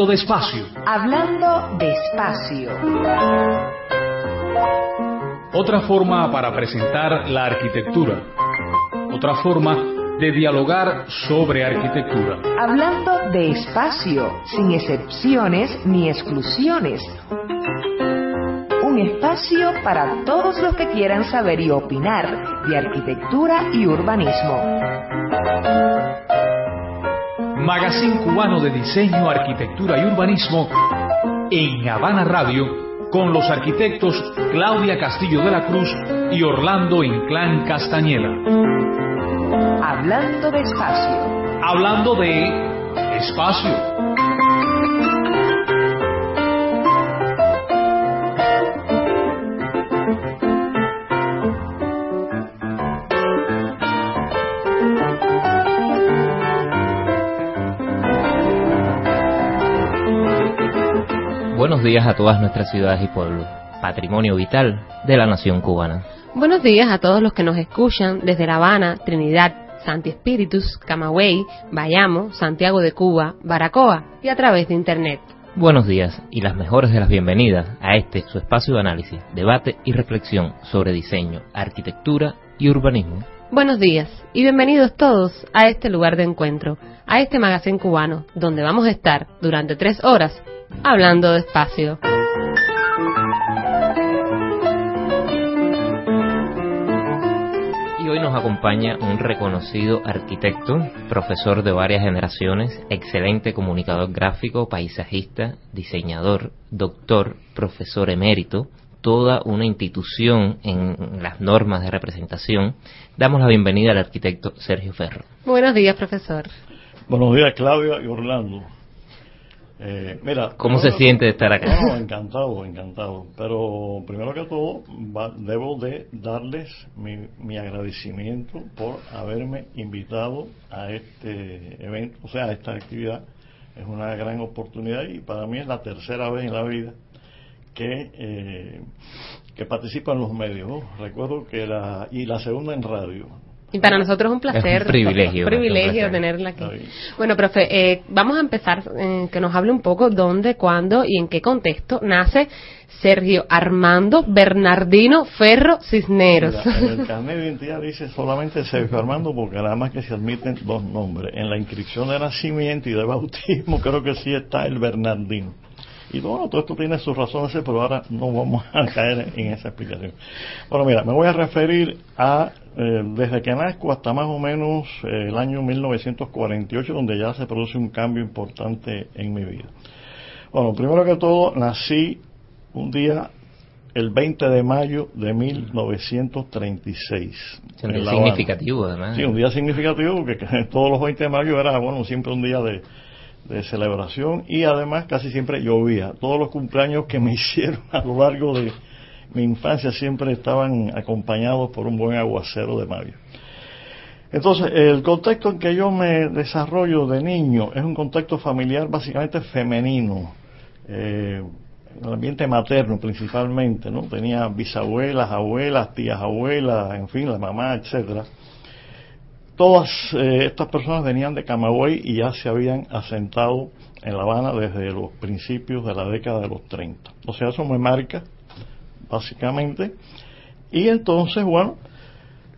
Hablando despacio. Hablando despacio. Otra forma para presentar la arquitectura. Otra forma de dialogar sobre arquitectura. Hablando de espacio, sin excepciones ni exclusiones. Un espacio para todos los que quieran saber y opinar de arquitectura y urbanismo. Magazine cubano de diseño, arquitectura y urbanismo en Habana Radio con los arquitectos Claudia Castillo de la Cruz y Orlando Inclán Castañeda. Hablando de espacio. Hablando de espacio. Días a todas nuestras ciudades y pueblos, patrimonio vital de la nación cubana. Buenos días a todos los que nos escuchan desde La Habana, Trinidad, Santi Espíritus, Camagüey, Bayamo, Santiago de Cuba, Baracoa y a través de Internet. Buenos días y las mejores de las bienvenidas a este su espacio de análisis, debate y reflexión sobre diseño, arquitectura y urbanismo. Buenos días y bienvenidos todos a este lugar de encuentro, a este magazine cubano, donde vamos a estar durante tres horas hablando despacio. Y hoy nos acompaña un reconocido arquitecto, profesor de varias generaciones, excelente comunicador gráfico, paisajista, diseñador, doctor, profesor emérito, toda una institución en las normas de representación. Damos la bienvenida al arquitecto Sergio Ferro. Buenos días, profesor. Buenos días, Claudia y Orlando. Eh, mira, ¿Cómo se siente de estar acá? No, encantado, encantado. Pero primero que todo, debo de darles mi, agradecimiento por haberme invitado a este evento, o sea, a esta actividad. Es una gran oportunidad y para mí es la tercera vez en la vida que, eh, que participo en los medios. Recuerdo que la, y la segunda en radio. Y para nosotros es un placer. un privilegio. Un privilegio tenerla aquí. Bueno, profe, eh, vamos a empezar, eh, que nos hable un poco dónde, cuándo y en qué contexto nace Sergio Armando Bernardino Ferro Cisneros. en el carnet de identidad dice solamente Sergio Armando porque nada más que se admiten dos nombres. En la inscripción de nacimiento y de bautismo creo que sí está el Bernardino. Y bueno, todo esto tiene sus razones, pero ahora no vamos a caer en esa explicación. Bueno, mira, me voy a referir a eh, desde que nazco hasta más o menos eh, el año 1948, donde ya se produce un cambio importante en mi vida. Bueno, primero que todo, nací un día el 20 de mayo de 1936. Un día significativo, además. Sí, un día significativo porque todos los 20 de mayo era, bueno, siempre un día de, de celebración y además casi siempre llovía. Todos los cumpleaños que me hicieron a lo largo de mi infancia siempre estaban acompañados por un buen aguacero de mayo. Entonces, el contexto en que yo me desarrollo de niño es un contexto familiar básicamente femenino, eh, el ambiente materno principalmente, ¿no? Tenía bisabuelas, abuelas, tías abuelas, en fin, la mamá, etcétera. Todas eh, estas personas venían de Camagüey y ya se habían asentado en La Habana desde los principios de la década de los 30. O sea, eso me marca básicamente. Y entonces, bueno,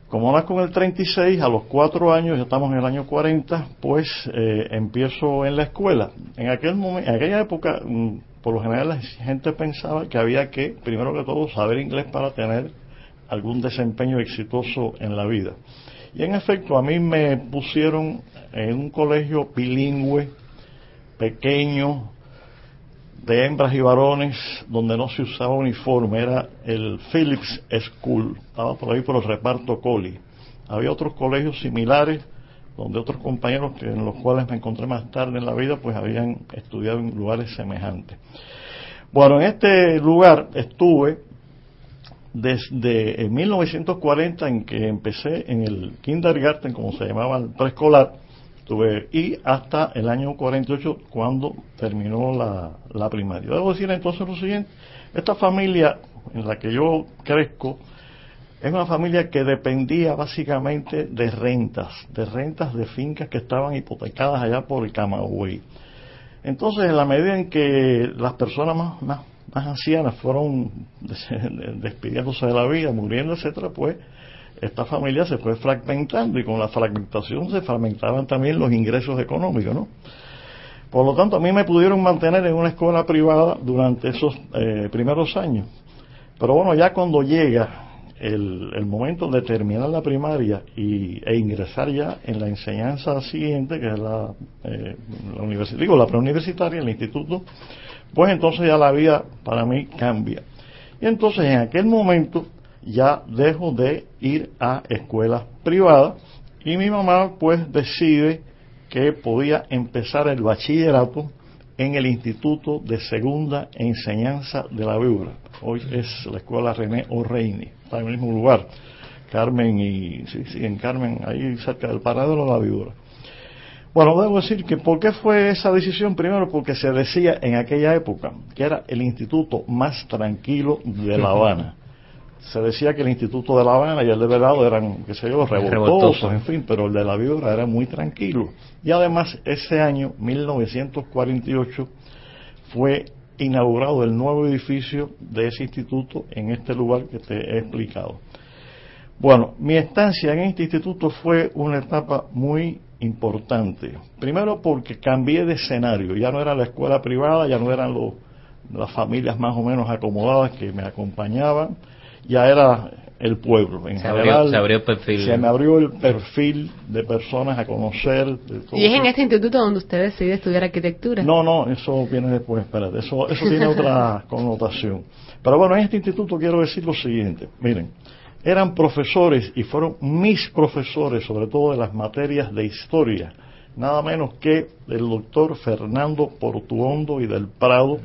como nazco en el 36, a los cuatro años, ya estamos en el año 40, pues eh, empiezo en la escuela. En aquel momento, en aquella época, mm, por lo general la gente pensaba que había que, primero que todo, saber inglés para tener algún desempeño exitoso en la vida. Y en efecto, a mí me pusieron en un colegio bilingüe, pequeño, de hembras y varones donde no se usaba uniforme, era el Phillips School, estaba por ahí por el reparto Coli. Había otros colegios similares donde otros compañeros que en los cuales me encontré más tarde en la vida pues habían estudiado en lugares semejantes. Bueno, en este lugar estuve desde 1940 en que empecé en el kindergarten, como se llamaba el preescolar, Tuve, y hasta el año 48 cuando terminó la, la primaria. Debo decir entonces lo siguiente, esta familia en la que yo crezco es una familia que dependía básicamente de rentas, de rentas de fincas que estaban hipotecadas allá por el Camagüey. Entonces, en la medida en que las personas más, más, más ancianas fueron despidiéndose de la vida, muriendo, etcétera, pues esta familia se fue fragmentando y con la fragmentación se fragmentaban también los ingresos económicos, ¿no? Por lo tanto, a mí me pudieron mantener en una escuela privada durante esos eh, primeros años. Pero bueno, ya cuando llega el, momento de terminar la primaria y, e ingresar ya en la enseñanza siguiente, que es la, eh, la universidad, digo, la preuniversitaria, el instituto, pues entonces ya la vida para mí cambia. Y entonces en aquel momento ya dejo de ir a escuelas privadas y mi mamá pues decide que podía empezar el bachillerato en el Instituto de Segunda Enseñanza de la Víbora. Hoy es la escuela René O'Reilly, está en el mismo lugar. Carmen y, sí, sí, en Carmen, ahí cerca del paradero de la Víbora. Bueno, debo decir que ¿por qué fue esa decisión? Primero porque se decía en aquella época que era el instituto más tranquilo de La Habana. Se decía que el instituto de La Habana y el de Velado eran, qué sé yo, revoltosos, en fin, pero el de la Víbora era muy tranquilo. Y además, ese año, 1948, fue inaugurado el nuevo edificio de ese instituto en este lugar que te he explicado. Bueno, mi estancia en este instituto fue una etapa muy importante. Primero porque cambié de escenario, ya no era la escuela privada, ya no eran los, las familias más o menos acomodadas que me acompañaban, ya era el pueblo. En se, abrió, se abrió el perfil. Se me abrió el perfil de personas a conocer. ¿Y es en este instituto donde usted decide estudiar arquitectura? No, no, eso viene después, espérate, eso, eso tiene otra connotación. Pero bueno, en este instituto quiero decir lo siguiente, miren, eran profesores y fueron mis profesores, sobre todo de las materias de historia, nada menos que el doctor Fernando Portuondo y del Prado,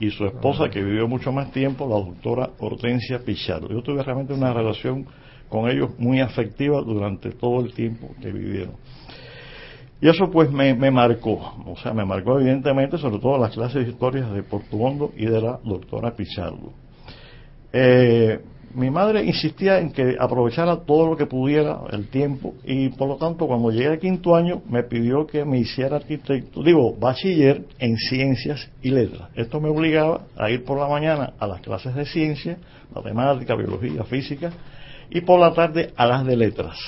y su esposa, que vivió mucho más tiempo, la doctora Hortensia Pichardo. Yo tuve realmente una relación con ellos muy afectiva durante todo el tiempo que vivieron. Y eso pues me, marcó, o sea, me marcó evidentemente sobre todo las clases de historias de Portuondo y de la doctora Pichardo. Eh, mi madre insistía en que aprovechara todo lo que pudiera el tiempo y por lo tanto cuando llegué al quinto año me pidió que me hiciera arquitecto, digo, bachiller en ciencias y letras. Esto me obligaba a ir por la mañana a las clases de ciencia, matemática, biología, física y por la tarde a las de letras.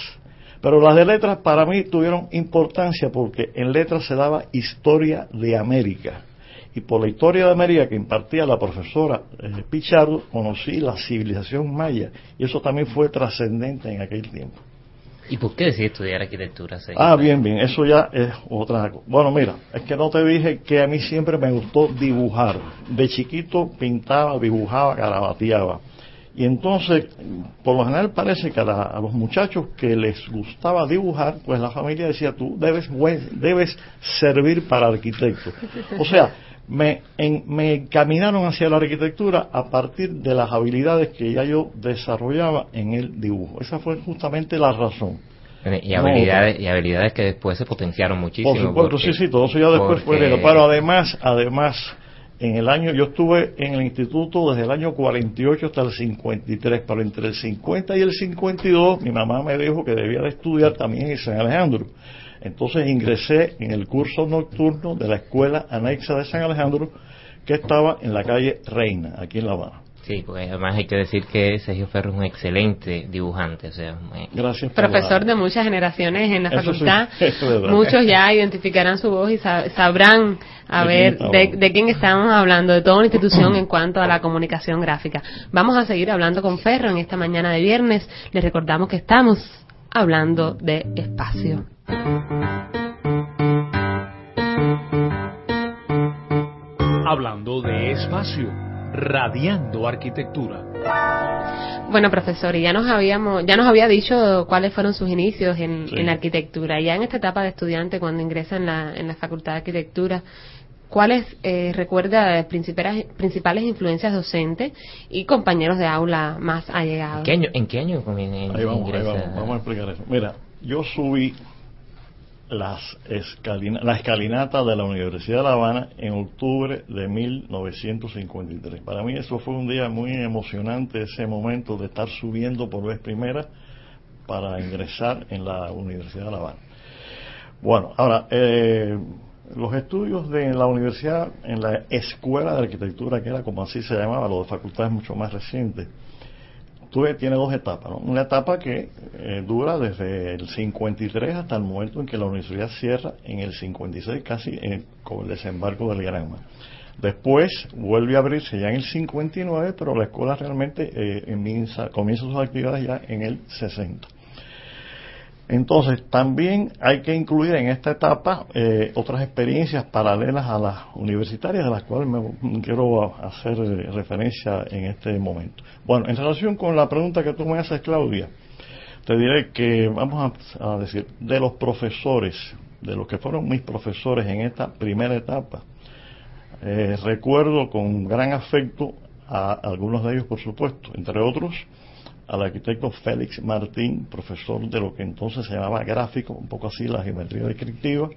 Pero las de letras para mí tuvieron importancia porque en letras se daba historia de América y por la historia de América que impartía la profesora eh, Pichardo, conocí la civilización maya y eso también fue trascendente en aquel tiempo. ¿Y por qué decidí estudiar arquitectura? Ah, bien, bien, eso ya es otra cosa. Bueno, mira, es que no te dije que a mí siempre me gustó dibujar. De chiquito pintaba, dibujaba, garabateaba. Y entonces, por lo general parece que a, los muchachos que les gustaba dibujar, pues la familia decía, tú debes, debes servir para arquitecto. O sea, me, me encaminaron hacia la arquitectura a partir de las habilidades que ya yo desarrollaba en el dibujo. Esa fue justamente la razón. Y habilidades, y habilidades que después se potenciaron muchísimo. Por supuesto, sí, sí, todo eso ya después fue. Pero además, además, en el año, yo estuve en el instituto desde el año 48 hasta el 53, pero entre el 50 y el 52 mi mamá me dijo que debía de estudiar también en San Alejandro. Entonces ingresé en el curso nocturno de la escuela anexa de San Alejandro, que estaba en la calle Reina, aquí en La Habana. Sí, porque además hay que decir que Sergio Ferro es un excelente dibujante, o sea, Gracias profesor de muchas generaciones en la facultad. Muchos ya identificarán su voz y sabrán a ver de, de, quién estamos hablando, de toda una institución en cuanto a la comunicación gráfica. Vamos a seguir hablando con Ferro en esta mañana de viernes. Les recordamos que estamos hablando de espacio. Hablando de espacio, radiando arquitectura. Bueno, profesor, y ya nos habíamos, ya nos había dicho cuáles fueron sus inicios en, la arquitectura. Ya en esta etapa de estudiante, cuando ingresa en la, en la Facultad de Arquitectura, ¿cuáles eh, recuerda principales, principales influencias docentes y compañeros de aula más allegados? ¿En qué año, en qué año ahí vamos, vamos a explicar eso. Mira, yo subí las la escalinata de la Universidad de La Habana en octubre de 1953. Para mí eso fue un día muy emocionante, ese momento de estar subiendo por vez primera para ingresar en la Universidad de La Habana. Bueno, ahora, eh, los estudios de la universidad, en la escuela de arquitectura, que era como así se llamaba, lo de facultades mucho más recientes, tuve, tiene dos etapas. Una etapa que eh, dura desde el 53 hasta el momento en que la universidad cierra en el 56, casi con el desembarco del Granma. Después vuelve a abrirse ya en el 59, pero la escuela realmente eh, comienza sus actividades ya en el 60. Entonces, también hay que incluir en esta etapa eh, otras experiencias paralelas a las universitarias, de las cuales me quiero hacer eh, referencia en este momento. Bueno, en relación con la pregunta que tú me haces, Claudia, te diré que vamos a, decir, de los profesores, de los que fueron mis profesores en esta primera etapa, eh, recuerdo con gran afecto a algunos de ellos, por supuesto, entre otros, al arquitecto Félix Martín, profesor de lo que entonces se llamaba gráfico, un poco así la geometría descriptiva,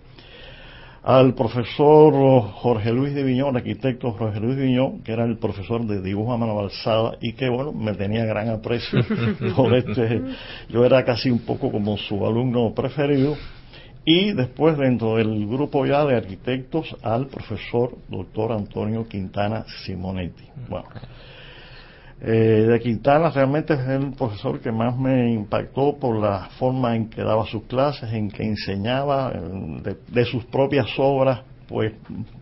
al profesor Jorge Luis de Viñón, arquitecto Jorge Luis de Viñón, que era el profesor de dibujo a mano alzada y que, bueno, me tenía gran aprecio por este, yo era casi un poco como su alumno preferido, y después dentro del grupo ya de arquitectos al profesor doctor Antonio Quintana Simonetti. Bueno, eh, de Quintana realmente es el profesor que más me impactó por la forma en que daba sus clases, en que enseñaba de, sus propias obras, pues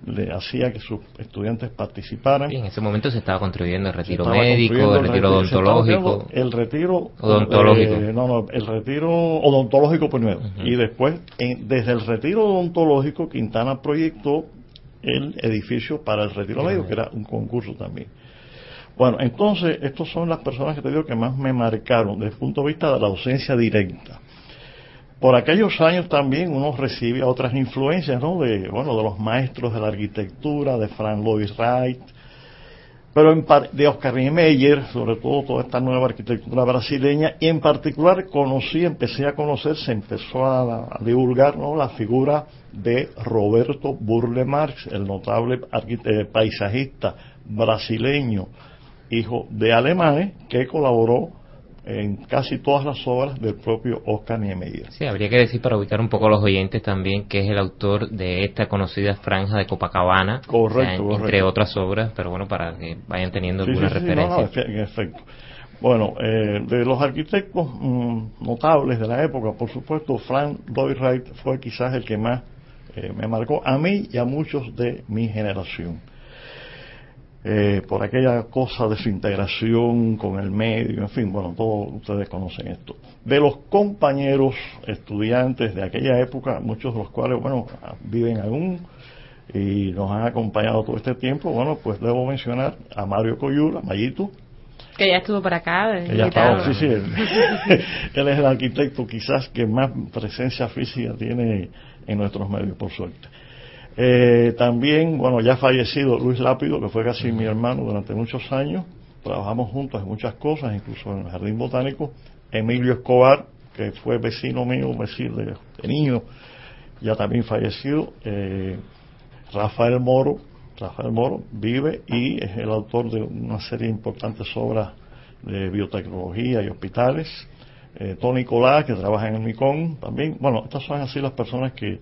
le hacía que sus estudiantes participaran. Y en ese momento se estaba construyendo el retiro médico, el retiro, odontológico. El retiro odontológico. Eh, no, no, el retiro odontológico primero. Y después, desde el retiro odontológico, Quintana proyectó el edificio para el retiro médico, que era un concurso también. Bueno, entonces, estas son las personas que te digo que más me marcaron desde el punto de vista de la ausencia directa. Por aquellos años también uno recibe otras influencias, ¿no? De, bueno, de los maestros de la arquitectura, de Frank Lloyd Wright, pero de Oscar Niemeyer, sobre todo toda esta nueva arquitectura brasileña, y en particular conocí, empecé a conocer, se empezó a, divulgar ¿no? la figura de Roberto Burle Marx, el notable paisajista brasileño, hijo de alemanes, que colaboró en casi todas las obras del propio Oscar Niemeyer. Sí, habría que decir para ubicar un poco a los oyentes también que es el autor de esta conocida franja de Copacabana, correcto, entre otras obras, pero bueno, para que vayan teniendo alguna referencia. en efecto. Bueno, eh, de los arquitectos mm, notables de la época, por supuesto, Frank Lloyd Wright fue quizás el que más eh, me marcó a mí y a muchos de mi generación. Eh, por aquella cosa de su integración con el medio, en fin, bueno, todos ustedes conocen esto. De los compañeros estudiantes de aquella época, muchos de los cuales, bueno, viven aún y nos han acompañado todo este tiempo, bueno, pues debo mencionar a Mario Coyura, Mayito. Que ya estuvo por acá. Que ya sí, sí. Él, él es el arquitecto quizás que más presencia física tiene en nuestros medios, por suerte. Eh, también, bueno, ya fallecido Luis Lápido, que fue casi mi hermano durante muchos años. Trabajamos juntos en muchas cosas, incluso en el Jardín Botánico. Emilio Escobar, que fue vecino mío, vecino de, niño, ya también fallecido. Eh, Rafael Moro, Rafael Moro vive y es el autor de una serie de importantes obras de biotecnología y hospitales. Eh, Tony Nicolás, que trabaja en el MICON también. Bueno, estas son así las personas que,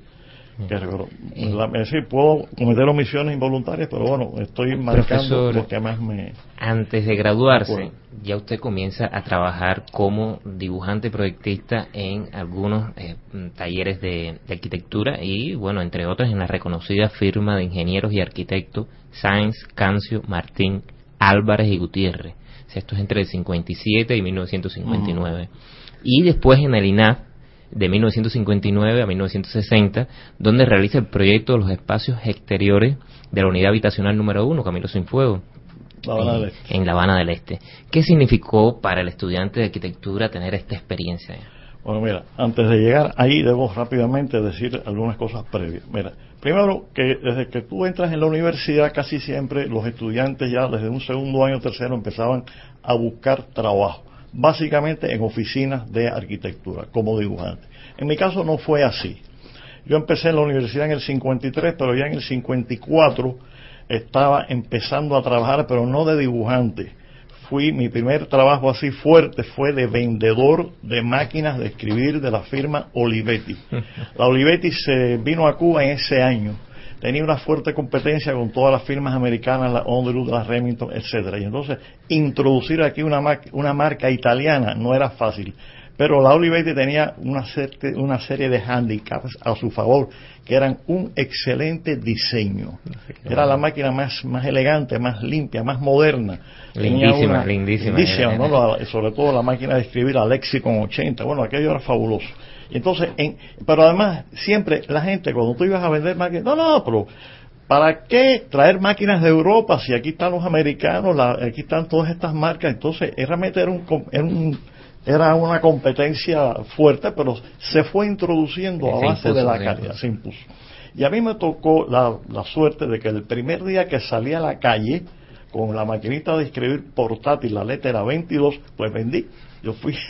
que es decir, puedo cometer omisiones involuntarias, pero bueno, estoy marcando lo que más me... Antes de graduarse, ya usted comienza a trabajar como dibujante proyectista en algunos eh, talleres de, arquitectura y, bueno, entre otros, en la reconocida firma de ingenieros y arquitectos Sáenz, Cancio, Martín, Álvarez y Gutiérrez. esto es entre el 57 y 1959. Y después en el INAF de 1959 a 1960, donde realiza el proyecto de los espacios exteriores de la unidad habitacional número uno, Camilo Sin Fuego, en, La Habana del Este. ¿Qué significó para el estudiante de arquitectura tener esta experiencia? Bueno, mira, antes de llegar ahí debo rápidamente decir algunas cosas previas. Mira, primero que desde que tú entras en la universidad casi siempre los estudiantes ya desde un segundo año tercero empezaban a buscar trabajo básicamente en oficinas de arquitectura, como dibujante. En mi caso no fue así. Yo empecé en la universidad en el 53, pero ya en el 54 estaba empezando a trabajar, pero no de dibujante. Fui, mi primer trabajo así fuerte fue de vendedor de máquinas de escribir de la firma Olivetti. La Olivetti se vino a Cuba en ese año tenía una fuerte competencia con todas las firmas americanas, la Underwood, la Remington, etcétera. Y entonces introducir aquí una, una marca italiana no era fácil. Pero la Olivetti tenía una, serie, una serie de handicaps a su favor, que eran un excelente diseño. Era la máquina más, más elegante, más limpia, más moderna. Lindísima, lindísima. sobre todo la máquina de escribir a Lexicon 80. Bueno, aquello era fabuloso. Entonces, en, pero además, siempre la gente, cuando tú ibas a vender máquinas, no, no, pero ¿para qué traer máquinas de Europa si aquí están los americanos, aquí están todas estas marcas? Entonces, realmente era un, era un era una competencia fuerte, pero se fue introduciendo a base de la calidad, se impuso. Y a mí me tocó la, suerte de que el primer día que salí a la calle con la maquinita de escribir portátil, la letra 22, pues vendí. Yo fui,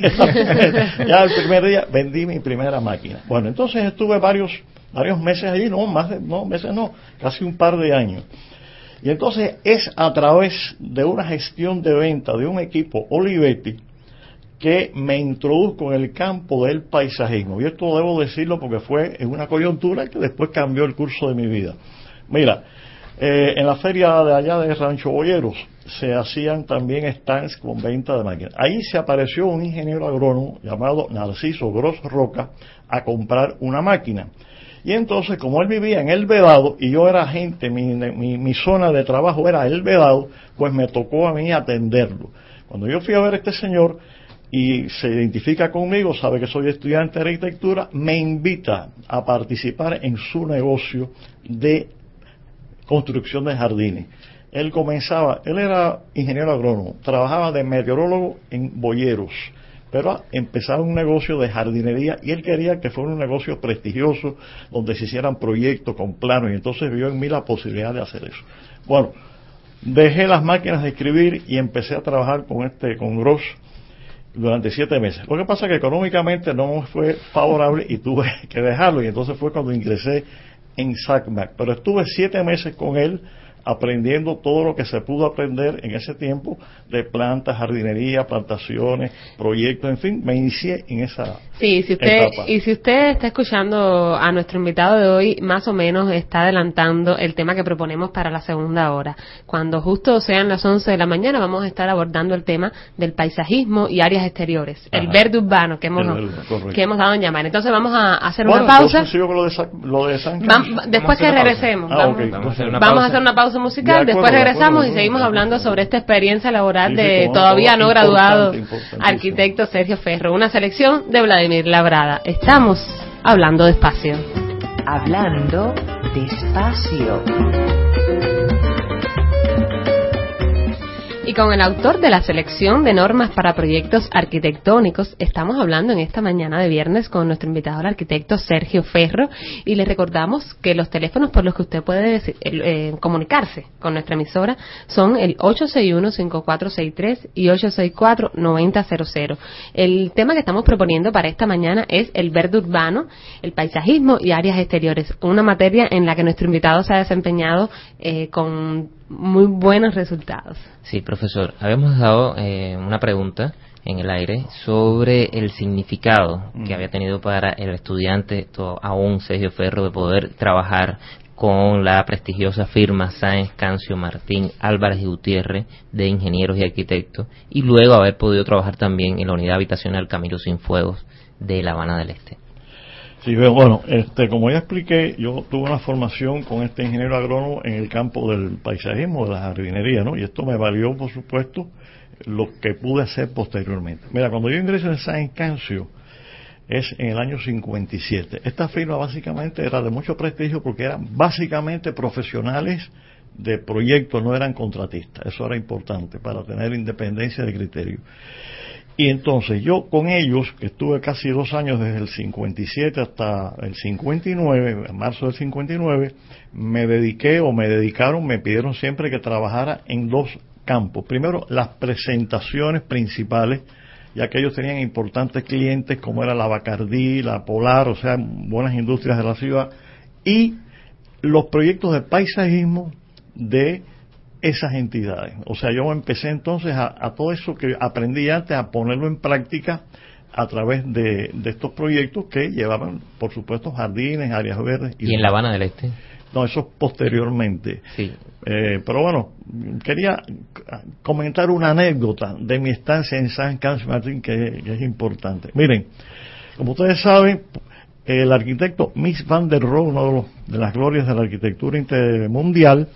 ya el primer día vendí mi primera máquina. Bueno, entonces estuve varios, varios meses allí, no, más de, no, meses no, casi un par de años. Y entonces es a través de una gestión de venta de un equipo Olivetti, que me introduzco en el campo del paisajismo. Y esto debo decirlo porque fue en una coyuntura que después cambió el curso de mi vida. Mira, eh, en la feria de allá de Rancho Boyeros se hacían también stands con venta de máquinas. Ahí se apareció un ingeniero agrónomo llamado Narciso Gross Roca a comprar una máquina. Y entonces, como él vivía en El Vedado y yo era agente, mi, mi, mi zona de trabajo era El Vedado, pues me tocó a mí atenderlo. Cuando yo fui a ver a este señor, y se identifica conmigo, sabe que soy estudiante de arquitectura, me invita a participar en su negocio de construcción de jardines. Él comenzaba, él era ingeniero agrónomo, trabajaba de meteorólogo en boyeros, pero empezaba un negocio de jardinería y él quería que fuera un negocio prestigioso donde se hicieran proyectos con planos y entonces vio en mí la posibilidad de hacer eso. Bueno, dejé las máquinas de escribir y empecé a trabajar con este, con Gross, durante siete meses. Lo que pasa es que económicamente no fue favorable y tuve que dejarlo y entonces fue cuando ingresé en SACMAC. Pero estuve siete meses con él aprendiendo todo lo que se pudo aprender en ese tiempo de plantas, jardinería, plantaciones, proyectos, en fin, me inicié en esa Sí, si usted y si usted está escuchando a nuestro invitado de hoy, más o menos está adelantando el tema que proponemos para la segunda hora. Cuando justo sean las 11 de la mañana vamos a estar abordando el tema del paisajismo y áreas exteriores, el verde urbano que hemos que hemos dado en llamar. Entonces vamos a hacer una pausa. después que regresemos, vamos, a hacer una pausa. musical, después regresamos y seguimos hablando sobre esta experiencia laboral de todavía no graduado arquitecto Sergio Ferro, una selección de Vladimir Labrada. Estamos hablando despacio. Hablando despacio. Y con el autor de la selección de normas para proyectos arquitectónicos, estamos hablando en esta mañana de viernes con nuestro invitado, el arquitecto Sergio Ferro, y le recordamos que los teléfonos por los que usted puede eh, comunicarse con nuestra emisora son el 861-5463 y 864-9000. El tema que estamos proponiendo para esta mañana es el verde urbano, el paisajismo y áreas exteriores, una materia en la que nuestro invitado se ha desempeñado eh, con muy buenos resultados. Sí, profesor, habíamos dado eh, una pregunta en el aire sobre el significado que mm. había tenido para el estudiante, aún Sergio Ferro, de poder trabajar con la prestigiosa firma Sáenz Cancio Martín Álvarez y Gutiérrez de ingenieros y arquitectos y luego haber podido trabajar también en la unidad habitacional Camilo Sin Fuegos de La Habana del Este. Sí, bueno, este, como ya expliqué, yo tuve una formación con este ingeniero agrónomo en el campo del paisajismo, de la jardinería, ¿no? Y esto me valió, por supuesto, lo que pude hacer posteriormente. Mira, cuando yo ingreso en San Cancio, es en el año 57. Esta firma básicamente era de mucho prestigio porque eran básicamente profesionales de proyectos, no eran contratistas. Eso era importante para tener independencia de criterio. Y entonces yo con ellos, que estuve casi dos años desde el 57 hasta el 59, en marzo del 59, me dediqué o me dedicaron, me pidieron siempre que trabajara en dos campos. Primero, las presentaciones principales, ya que ellos tenían importantes clientes como era la Bacardí, la Polar, o sea, buenas industrias de la ciudad, y los proyectos de paisajismo de esas entidades. O sea, yo empecé entonces a, todo eso que aprendí antes a ponerlo en práctica a través de, estos proyectos que llevaban, por supuesto, jardines, áreas verdes. ¿Y, en La Habana del Este? No, eso posteriormente. Sí. Eh, pero bueno, quería comentar una anécdota de mi estancia en San Carlos Martín que, es importante. Miren, como ustedes saben, el arquitecto Miss van der Rohe, una de, las glorias de la arquitectura mundial,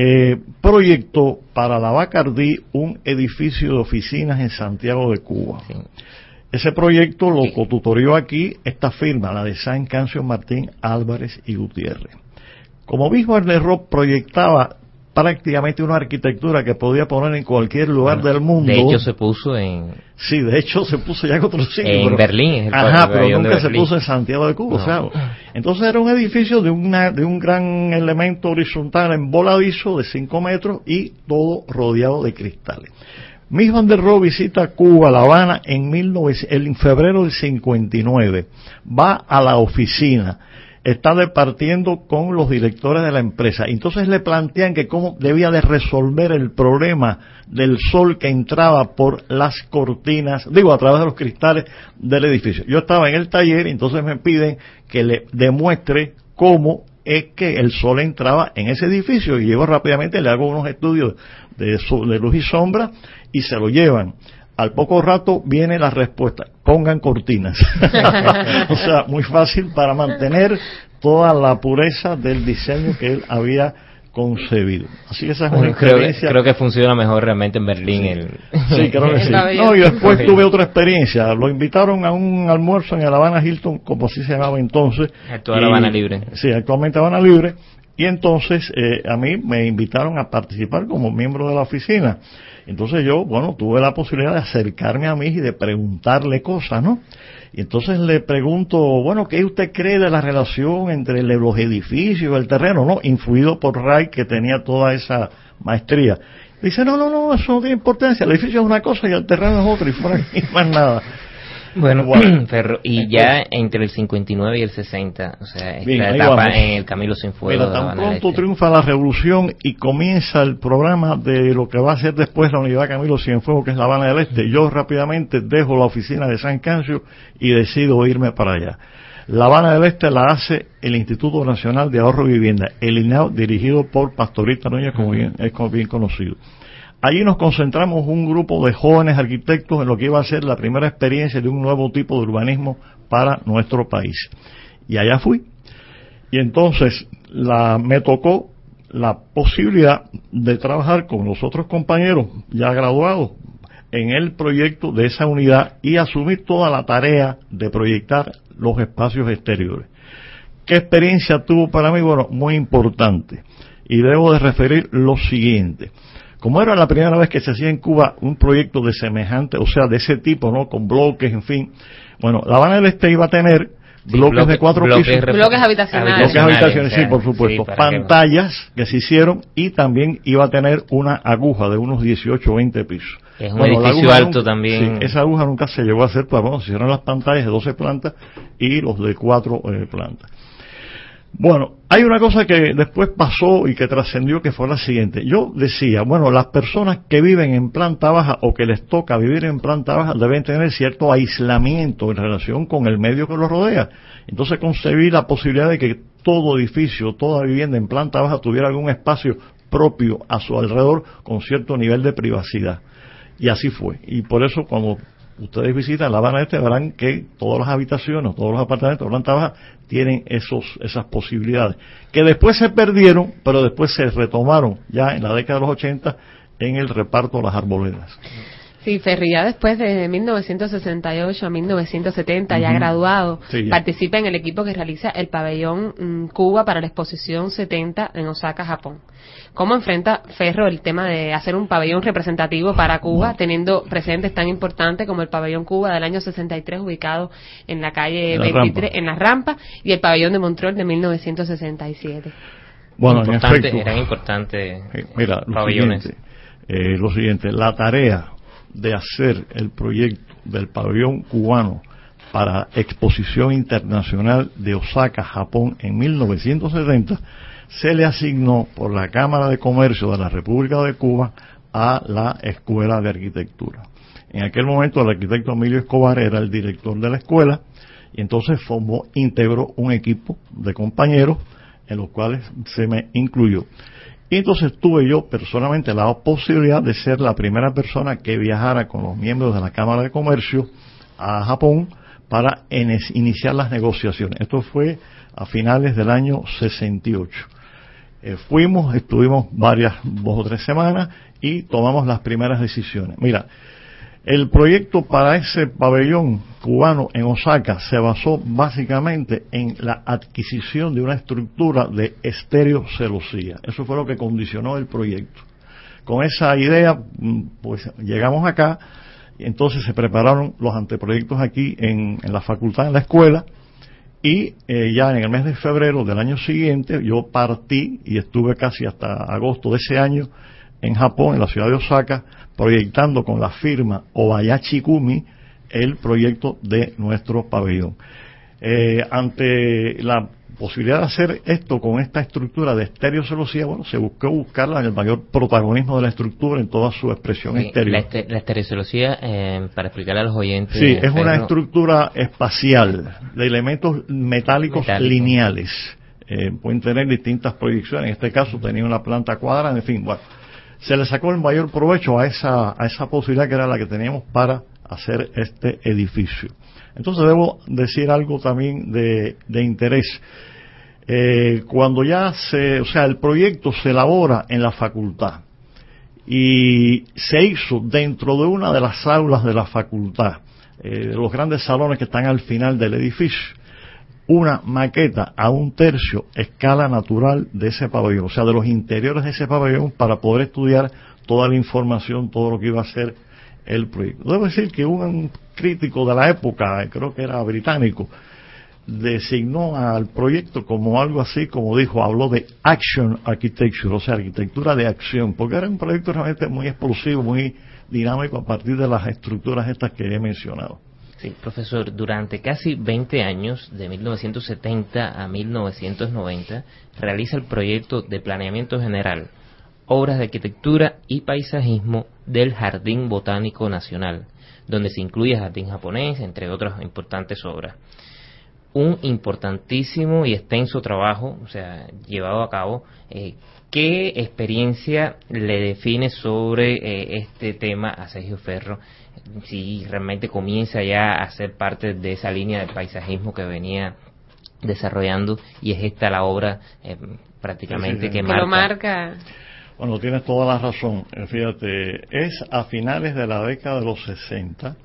eh, proyectó para la Bacardí un edificio de oficinas en Santiago de Cuba. Ese proyecto lo cotutorió aquí esta firma, la de San Cancio Martín Álvarez y Gutiérrez. Como Bismarck Rock proyectaba prácticamente una arquitectura que podía poner en cualquier lugar del mundo. De hecho se puso en... Sí, de hecho se puso ya en otros sitios. En Berlín. ajá, pero nunca se puso en Santiago de Cuba. O sea, entonces era un edificio de, una, de un gran elemento horizontal en voladizo de 5 metros y todo rodeado de cristales. Miss Van der Rohe visita Cuba, La Habana, en, en febrero del 59. Va a la oficina está departiendo con los directores de la empresa. Entonces le plantean que cómo debía de resolver el problema del sol que entraba por las cortinas, digo, a través de los cristales del edificio. Yo estaba en el taller y entonces me piden que le demuestre cómo es que el sol entraba en ese edificio y llego rápidamente, le hago unos estudios de, de luz y sombra y se lo llevan al poco rato viene la respuesta, pongan cortinas. o sea, muy fácil para mantener toda la pureza del diseño que él había concebido. Así que esa es una experiencia. Creo, que funciona mejor realmente en Berlín. Sí, el... sí creo que sí. No, y después tuve otra experiencia. Lo invitaron a un almuerzo en el Habana Hilton, como así se llamaba entonces. Actual Habana Libre. Sí, actualmente Habana Libre. Y entonces eh, a mí me invitaron a participar como miembro de la oficina. Entonces yo, bueno, tuve la posibilidad de acercarme a mí y de preguntarle cosas, ¿no? Y entonces le pregunto, bueno, ¿qué usted cree de la relación entre los edificios y el terreno, no? Influido por Ray, que tenía toda esa maestría. Dice, no, no, no, eso no tiene importancia. El edificio es una cosa y el terreno es otra y fuera y más nada. Bueno, Ferro, y ya entre el 59 y el 60, o sea, esta etapa en el Camilo Cienfuegos. Pero tan pronto triunfa la revolución y comienza el programa de lo que va a ser después la unidad Camilo Cienfuegos, que es La Habana del Este. Yo rápidamente dejo la oficina de San Cancio y decido irme para allá. La Habana del Este la hace el Instituto Nacional de Ahorro y Vivienda, el INAO, dirigido por Pastorita Núñez, como bien, es como bien conocido. Allí nos concentramos un grupo de jóvenes arquitectos en lo que iba a ser la primera experiencia de un nuevo tipo de urbanismo para nuestro país. Y allá fui. Y entonces me tocó la posibilidad de trabajar con los otros compañeros ya graduados en el proyecto de esa unidad y asumir toda la tarea de proyectar los espacios exteriores. ¿Qué experiencia tuvo para mí? Bueno, muy importante. Y debo de referir lo siguiente. Como era la primera vez que se hacía en Cuba un proyecto de semejante, o sea, de ese tipo, ¿no? Con bloques, en fin. Bueno, La Habana del Este iba a tener bloques de cuatro pisos. Bloques habitacionales. Bloques habitacionales, sí, por supuesto. Pantallas que... se hicieron y también iba a tener una aguja de unos 18 o 20 pisos. Es un edificio alto también. Sí, esa aguja nunca se llegó a hacer, pues bueno, se hicieron las pantallas de 12 plantas y los de 4 eh, plantas. Bueno, hay una cosa que después pasó y que trascendió que fue la siguiente. Yo decía, bueno, las personas que viven en planta baja o que les toca vivir en planta baja deben tener cierto aislamiento en relación con el medio que los rodea. Entonces concebí la posibilidad de que todo edificio, toda vivienda en planta baja tuviera algún espacio propio a su alrededor con cierto nivel de privacidad. Y así fue. Y por eso cuando ustedes visitan La Habana Este, verán que todas las habitaciones, todos los apartamentos de planta baja tienen esos, esas posibilidades, que después se perdieron, pero después se retomaron ya en la década de los 80 en el reparto de las arboledas. Sí, Ferri, ya después de 1968 a 1970, ya graduado, participa en el equipo que realiza el pabellón mm, Cuba para la exposición 70 en Osaka, Japón. ¿Cómo enfrenta Ferro el tema de hacer un pabellón representativo para Cuba, teniendo presentes tan importantes como el pabellón Cuba del año 63 ubicado en la calle 23, en la rampa, y el pabellón de Montreal de 1967? Bueno, en efecto, eran importantes mira, pabellones. eh, lo siguiente, la tarea de hacer el proyecto del pabellón cubano para Exposición Internacional de Osaka, Japón, en 1970, se le asignó por la Cámara de Comercio de la República de Cuba a la Escuela de Arquitectura. En aquel momento el arquitecto Emilio Escobar era el director de la escuela y entonces formó, integró un equipo de compañeros en los cuales se me incluyó. Y entonces tuve yo personalmente la posibilidad de ser la primera persona que viajara con los miembros de la Cámara de Comercio a Japón para iniciar las negociaciones. Esto fue a finales del año 68. Eh, fuimos, estuvimos varias, dos o tres semanas y tomamos las primeras decisiones. Mira, el proyecto para ese pabellón cubano en Osaka se basó básicamente en la adquisición de una estructura de estereocelosía. Eso fue lo que condicionó el proyecto. Con esa idea, mm, pues llegamos acá y entonces se prepararon los anteproyectos aquí en, la facultad, en la escuela, y eh, ya en el mes de febrero del año siguiente yo partí y estuve casi hasta agosto de ese año en Japón, en la ciudad de Osaka, proyectando con la firma Obayashi Kumi el proyecto de nuestro pabellón. Eh, ante la posibilidad de hacer esto con esta estructura de estereocelosía, bueno, se buscó buscarla en el mayor protagonismo de la estructura en toda su expresión exterior. La, este, estereocelosía, eh, para explicarle a los oyentes. Sí, es una estructura espacial de elementos metálicos lineales. Eh, pueden tener distintas proyecciones. En este caso tenía una planta cuadrada, en fin, bueno se le sacó el mayor provecho a esa, a esa posibilidad que era la que teníamos para hacer este edificio. Entonces debo decir algo también de, interés. Eh, cuando ya se, o sea, el proyecto se elabora en la facultad y se hizo dentro de una de las aulas de la facultad, eh, los grandes salones que están al final del edificio una maqueta a un tercio escala natural de ese pabellón, o sea, de los interiores de ese pabellón para poder estudiar toda la información, todo lo que iba a ser el proyecto. Debo decir que un crítico de la época, creo que era británico, designó al proyecto como algo así, como dijo, habló de action architecture, o sea, arquitectura de acción, porque era un proyecto realmente muy explosivo, muy dinámico a partir de las estructuras estas que he mencionado. Sí, profesor, durante casi 20 años, de 1970 a 1990, realiza el proyecto de planeamiento general, obras de arquitectura y paisajismo del Jardín Botánico Nacional, donde se incluye Jardín Japonés, entre otras importantes obras. Un importantísimo y extenso trabajo, o sea, llevado a cabo. Eh, ¿Qué experiencia le define sobre eh, este tema a Sergio Ferro si realmente comienza ya a ser parte de esa línea de paisajismo que venía desarrollando y es esta la obra eh, prácticamente que, marca. Lo marca. Bueno, tienes toda la razón. Eh, fíjate, es a finales de la década de los 60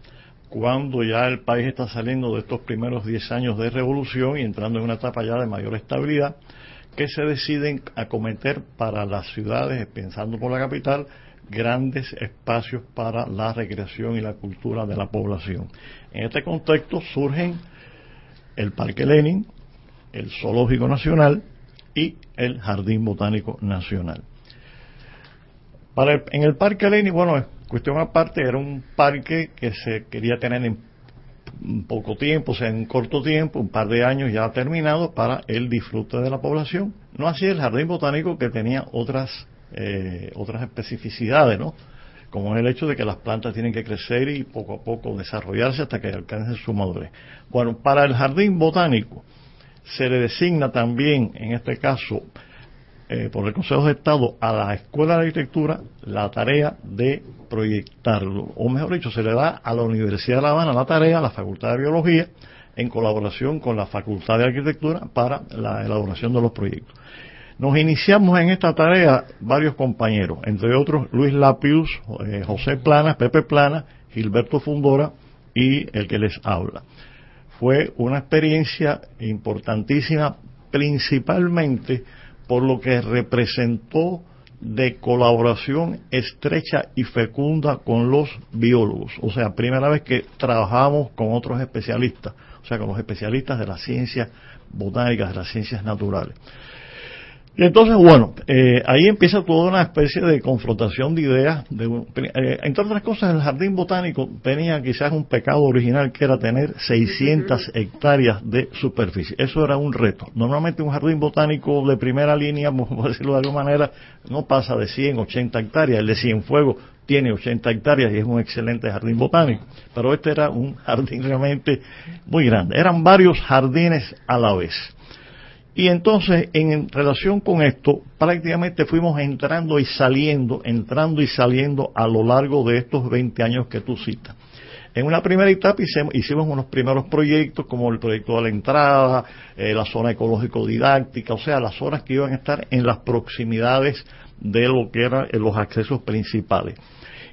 cuando ya el país está saliendo de estos primeros 10 años de revolución y entrando en una etapa ya de mayor estabilidad, que se deciden acometer para las ciudades, pensando por la capital, grandes espacios para la recreación y la cultura de la población. En este contexto surgen el Parque Lenin, el Zoológico Nacional y el Jardín Botánico Nacional. Para en el Parque Lenin, bueno, cuestión aparte, era un parque que se quería tener en poco tiempo, o sea, en corto tiempo, un par de años ya terminado para el disfrute de la población. No así el Jardín Botánico que tenía otras eh, otras especificidades, ¿no? Como es el hecho de que las plantas tienen que crecer y poco a poco desarrollarse hasta que alcancen su madurez. Bueno, para el jardín botánico se le designa también, en este caso, eh, por el Consejo de Estado a la Escuela de Arquitectura la tarea de proyectarlo, o mejor dicho, se le da a la Universidad de La Habana la tarea, a la Facultad de Biología, en colaboración con la Facultad de Arquitectura para la elaboración de los proyectos. Nos iniciamos en esta tarea varios compañeros, entre otros Luis Lapius, eh, José Plana, Pepe Plana, Gilberto Fundora y el que les habla. Fue una experiencia importantísima, principalmente por lo que representó de colaboración estrecha y fecunda con los biólogos. O sea, primera vez que trabajamos con otros especialistas, o sea, con los especialistas de las ciencias botánicas, de las ciencias naturales. Y entonces, bueno, eh, ahí empieza toda una especie de confrontación de ideas. De, eh, entre otras cosas, el jardín botánico tenía quizás un pecado original que era tener 600 hectáreas de superficie. Eso era un reto. Normalmente un jardín botánico de primera línea, por decirlo de alguna manera, no pasa de 100, 80 hectáreas. El de Cienfuegos tiene 80 hectáreas y es un excelente jardín botánico. Pero este era un jardín realmente muy grande. Eran varios jardines a la vez. Y entonces, en relación con esto, prácticamente fuimos entrando y saliendo, entrando y saliendo a lo largo de estos 20 años que tú citas. En una primera etapa hicimos, unos primeros proyectos como el proyecto de la entrada, eh, la zona ecológico-didáctica, o sea, las zonas que iban a estar en las proximidades de lo que eran eh, los accesos principales.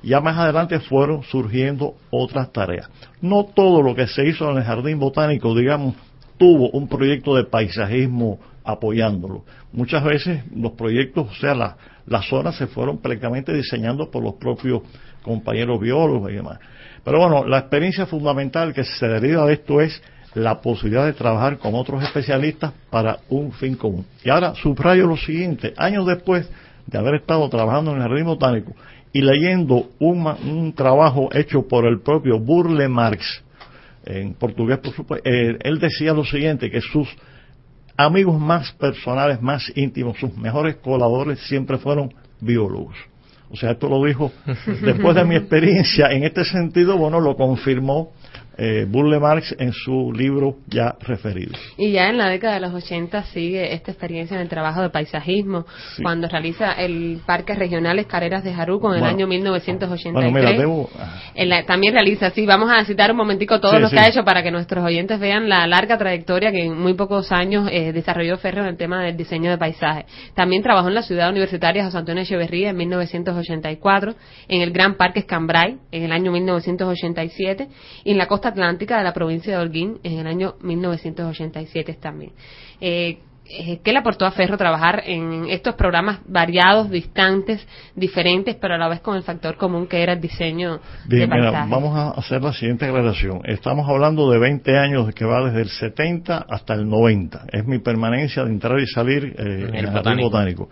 Ya más adelante fueron surgiendo otras tareas. No todo lo que se hizo en el jardín botánico, digamos, tuvo un proyecto de paisajismo apoyándolo. Muchas veces los proyectos, o sea, las zonas se fueron prácticamente diseñando por los propios compañeros biólogos y demás. Pero bueno, la experiencia fundamental que se deriva de esto es la posibilidad de trabajar con otros especialistas para un fin común. Y ahora subrayo lo siguiente, años después de haber estado trabajando en el jardín botánico y leyendo un, trabajo hecho por el propio Burle Marx, en portugués por supuesto, eh, él decía lo siguiente, que sus amigos más personales, más íntimos, sus mejores colaboradores siempre fueron biólogos. O sea, esto lo dijo después de mi experiencia en este sentido, bueno, lo confirmó eh, Burle Marx en su libro ya referido. Y ya en la década de los 80 sigue esta experiencia en el trabajo de paisajismo, cuando realiza el Parque Regionales Carreras de Jaruco en el año 1983. Bueno, mira, debo... también realiza, sí, vamos a citar un momentico todo lo que ha hecho para que nuestros oyentes vean la larga trayectoria que en muy pocos años eh, desarrolló Ferro en el tema del diseño de paisaje. También trabajó en la ciudad universitaria José Antonio Echeverría en 1984, en el Gran Parque Escambray en el año 1987 y en la costa atlántica de la provincia de Holguín en el año 1987 también. Eh, eh, ¿Qué le aportó a Ferro trabajar en estos programas variados, distantes, diferentes, pero a la vez con el factor común que era el diseño de paisajes? vamos a hacer la siguiente aclaración. Estamos hablando de 20 años que va desde el 70 hasta el 90. Es mi permanencia de entrar y salir eh, en el jardín botánico.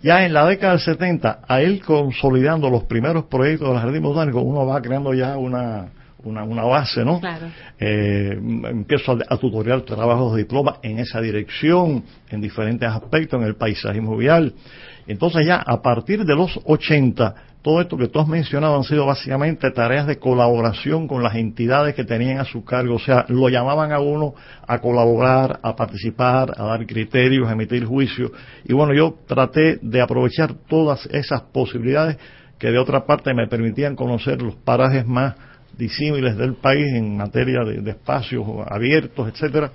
Ya en la década del 70, a él consolidando los primeros proyectos del jardín botánico, uno va creando ya una una, una base, ¿no? Claro. Eh, empiezo a, tutoriar trabajos de diploma en esa dirección, en diferentes aspectos, en el paisajismo vial. Entonces ya a partir de los 80, todo esto que tú has mencionado han sido básicamente tareas de colaboración con las entidades que tenían a su cargo, o sea, lo llamaban a uno a colaborar, a participar, a dar criterios, a emitir juicios. Y bueno, yo traté de aprovechar todas esas posibilidades que de otra parte me permitían conocer los parajes más disímiles del país en materia de, espacios abiertos, etcétera,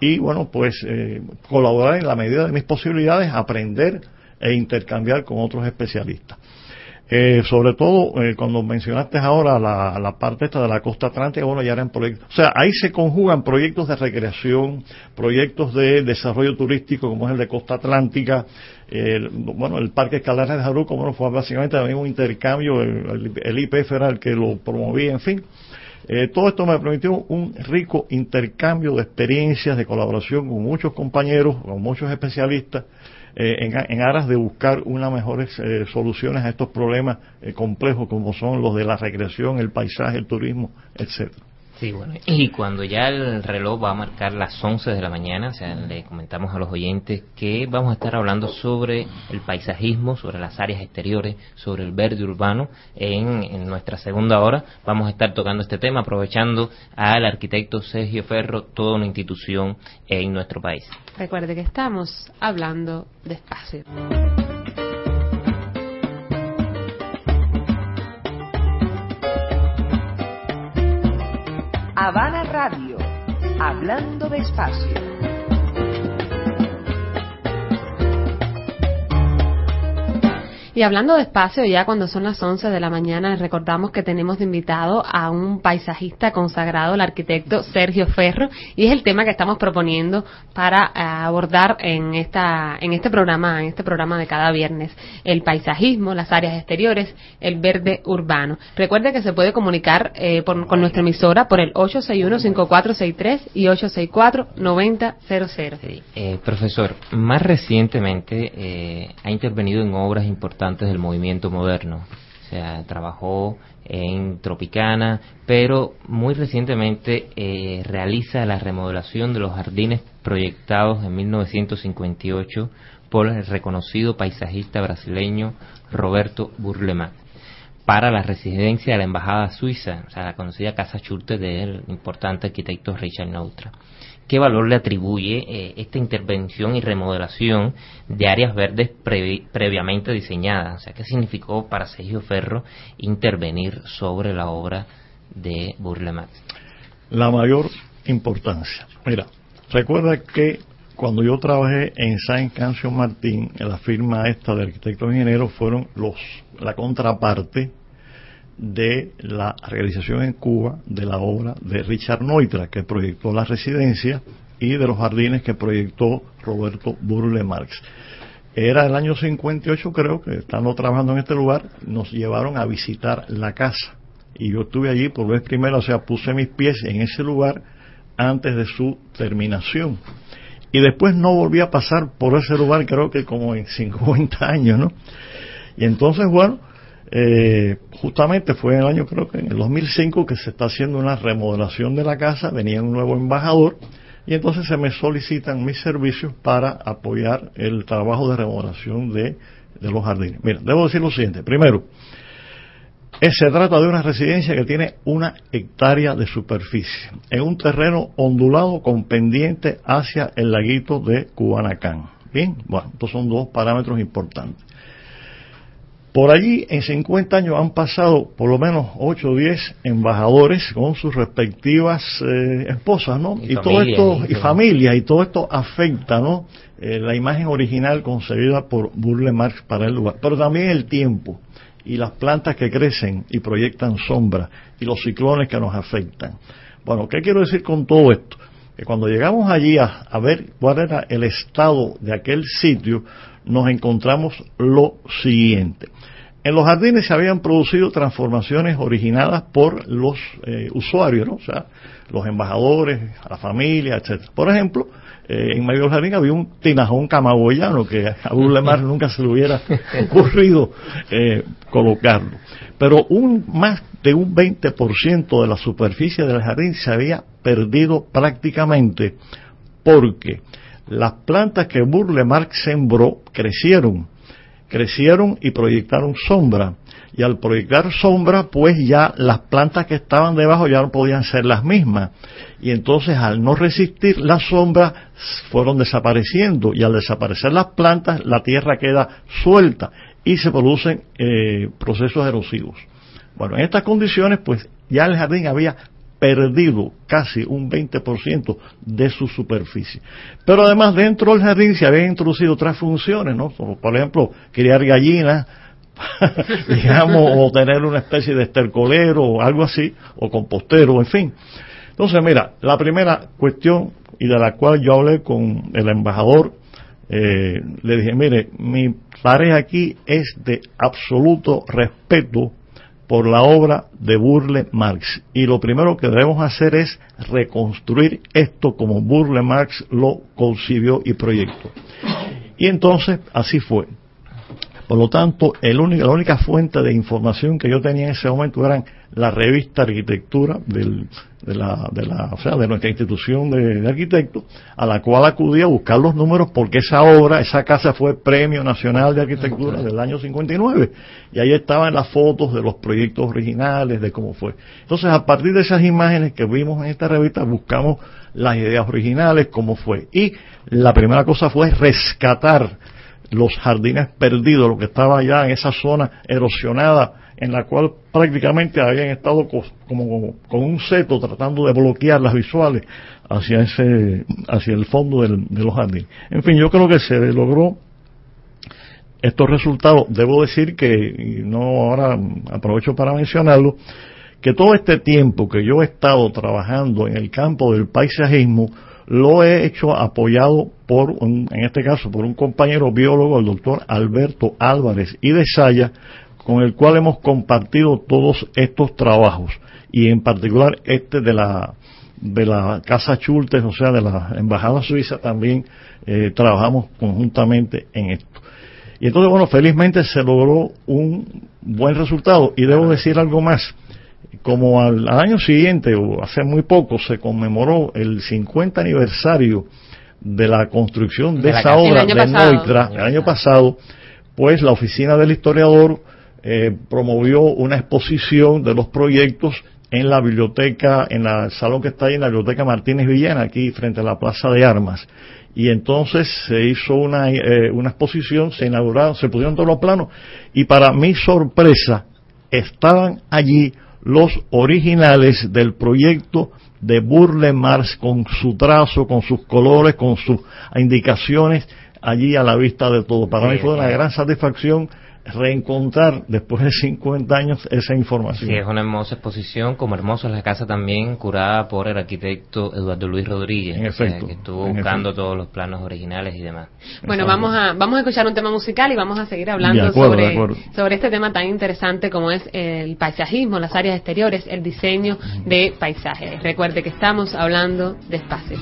y bueno, pues eh, colaborar en la medida de mis posibilidades, aprender e intercambiar con otros especialistas. Eh, sobre todo eh, cuando mencionaste ahora la, parte esta de la costa atlántica, bueno, ya eran proyectos, o sea, ahí se conjugan proyectos de recreación, proyectos de desarrollo turístico como es el de costa atlántica, el, bueno, el Parque Escalares de Jaruco, bueno, fue básicamente también un intercambio, el, el IPF era el que lo promovía, en fin. Eh, todo esto me permitió un rico intercambio de experiencias, de colaboración con muchos compañeros, con muchos especialistas, eh, en, aras de buscar unas mejores eh, soluciones a estos problemas complejos como son los de la recreación, el paisaje, el turismo, etcétera. Sí, bueno, y cuando ya el reloj va a marcar las 11 de la mañana, o sea, le comentamos a los oyentes que vamos a estar hablando sobre el paisajismo, sobre las áreas exteriores, sobre el verde urbano. En, en nuestra segunda hora vamos a estar tocando este tema, aprovechando al arquitecto Sergio Ferro, toda una institución en nuestro país. Recuerde que estamos hablando de Habana Radio, hablando de Y hablando de espacio, ya cuando son las 11 de la mañana, les recordamos que tenemos de invitado a un paisajista consagrado, el arquitecto Sergio Ferro, y es el tema que estamos proponiendo para eh, abordar en esta en este programa, en este programa de cada viernes, el paisajismo, las áreas exteriores, el verde urbano. Recuerde que se puede comunicar eh, con nuestra emisora por el 861-5463 y 864-9000. Sí. Eh, profesor, más recientemente ha intervenido en obras importantes del movimiento moderno. O sea, trabajó en Tropicana, pero muy recientemente eh, realiza la remodelación de los jardines proyectados en 1958 por el reconocido paisajista brasileño Roberto Burlema para la residencia de la Embajada Suiza, o sea, la conocida Casa Schurte del importante arquitecto Richard Neutra ¿qué valor le atribuye eh, esta intervención y remodelación de áreas verdes previamente diseñadas? O sea, ¿qué significó para Sergio Ferro intervenir sobre la obra de Burle Marx? La mayor importancia. Mira, recuerda que cuando yo trabajé en San Cancio Martín, la firma esta de arquitectos ingenieros, fueron los la contraparte de la realización en Cuba de la obra de Richard Neutra, que proyectó la residencia, y de los jardines que proyectó Roberto Burle Marx. Era el año 58, creo, que estando trabajando en este lugar, nos llevaron a visitar la casa. Y yo estuve allí por vez primera, o sea, puse mis pies en ese lugar antes de su terminación y después no volví a pasar por ese lugar creo que como en 50 años, ¿no? Y entonces, bueno, eh, justamente fue en el año, creo que en el 2005, que se está haciendo una remodelación de la casa, venía un nuevo embajador, y entonces se me solicitan mis servicios para apoyar el trabajo de remodelación de, de los jardines. Mira, debo decir lo siguiente. Primero, se trata de una residencia que tiene una hectárea de superficie, en un terreno ondulado con pendiente hacia el laguito de Cubanacán. Bien, bueno, estos son dos parámetros importantes. Por allí, en 50 años, han pasado por lo menos 8 o 10 embajadores con sus respectivas eh, esposas, ¿no? Y, todo esto, y, familias, y todo esto afecta, ¿no? Eh, la imagen original concebida por Burle Marx para el lugar, pero también el tiempo y las plantas que crecen y proyectan sombra y los ciclones que nos afectan. Bueno, ¿qué quiero decir con todo esto? Que cuando llegamos allí a, ver cuál era el estado de aquel sitio, nos encontramos lo siguiente. En los jardines se habían producido transformaciones originadas por los eh, usuarios, ¿no? o sea, los embajadores, la familia, etcétera. Por ejemplo, eh, en del jardín había un tinajón camagüeyano que a Burlemar nunca se le hubiera ocurrido eh, colocarlo. Pero un, más de un 20% de la superficie del jardín se había perdido prácticamente porque las plantas que Burle Marx sembró crecieron, crecieron y proyectaron sombra y al proyectar sombra, pues ya las plantas que estaban debajo ya no podían ser las mismas. Y entonces al no resistir la sombra, fueron desapareciendo. Y al desaparecer las plantas, la tierra queda suelta y se producen eh, procesos erosivos. Bueno, en estas condiciones, pues ya el jardín había perdido casi un 20% de su superficie. Pero además dentro del jardín se habían introducido otras funciones, ¿no? Como por ejemplo, criar gallinas, digamos, o tener una especie de estercolero o algo así, o compostero, en fin. Entonces, mira, la primera cuestión y de la cual yo hablé con el embajador, eh, le dije, mire, mi tarea aquí es de absoluto respeto por la obra de Burle Marx. Y lo primero que debemos hacer es reconstruir esto como Burle Marx lo concibió y proyectó. Y entonces así fue. Por lo tanto, el único, la única fuente de información que yo tenía en ese momento eran la revista Arquitectura de, la, de, la, o sea, de nuestra institución de, arquitectos, a la cual acudí a buscar los números porque esa obra, esa casa fue Premio Nacional de Arquitectura del año 59. Y ahí estaban las fotos de los proyectos originales, de cómo fue. Entonces, a partir de esas imágenes que vimos en esta revista, buscamos las ideas originales, cómo fue. Y la primera cosa fue rescatar los jardines perdidos, lo que estaba allá en esa zona erosionada en la cual prácticamente habían estado como, con un seto tratando de bloquear las visuales hacia ese hacia el fondo de los jardines. En fin, yo creo que se logró estos resultados. Debo decir que, y no ahora aprovecho para mencionarlo, que todo este tiempo que yo he estado trabajando en el campo del paisajismo, lo he hecho apoyado por, en este caso, por un compañero biólogo, el doctor Alberto Álvarez y de Saya, con el cual hemos compartido todos estos trabajos y en particular este de la de la Casa Chultes, o sea, de la Embajada Suiza, también eh, trabajamos conjuntamente en esto. Y entonces, bueno, felizmente se logró un buen resultado. Y debo decir algo más como al, año siguiente, o hace muy poco, se conmemoró el 50 aniversario de la construcción de, esa obra de Neutra, el año pasado, pues la oficina del historiador eh, promovió una exposición de los proyectos en la biblioteca, en el salón que está ahí en la biblioteca Martínez Villena, aquí frente a la Plaza de Armas. Y entonces se hizo una, eh, una exposición, se inauguraron, se pusieron todos los planos, y para mi sorpresa, estaban allí los originales del proyecto de Burle Mars con su trazo, con sus colores, con sus indicaciones allí a la vista de todo. Para mí fue una gran satisfacción reencontrar después de 50 años esa información. Sí, es una hermosa exposición, como hermosa es la casa también, curada por el arquitecto Eduardo Luis Rodríguez, en efecto, que estuvo buscando todos los planos originales y demás. Bueno, vamos a, vamos a escuchar un tema musical y vamos a seguir hablando sobre, sobre este tema tan interesante como es el paisajismo, las áreas exteriores, el diseño de paisajes. Recuerde que estamos hablando de espacio.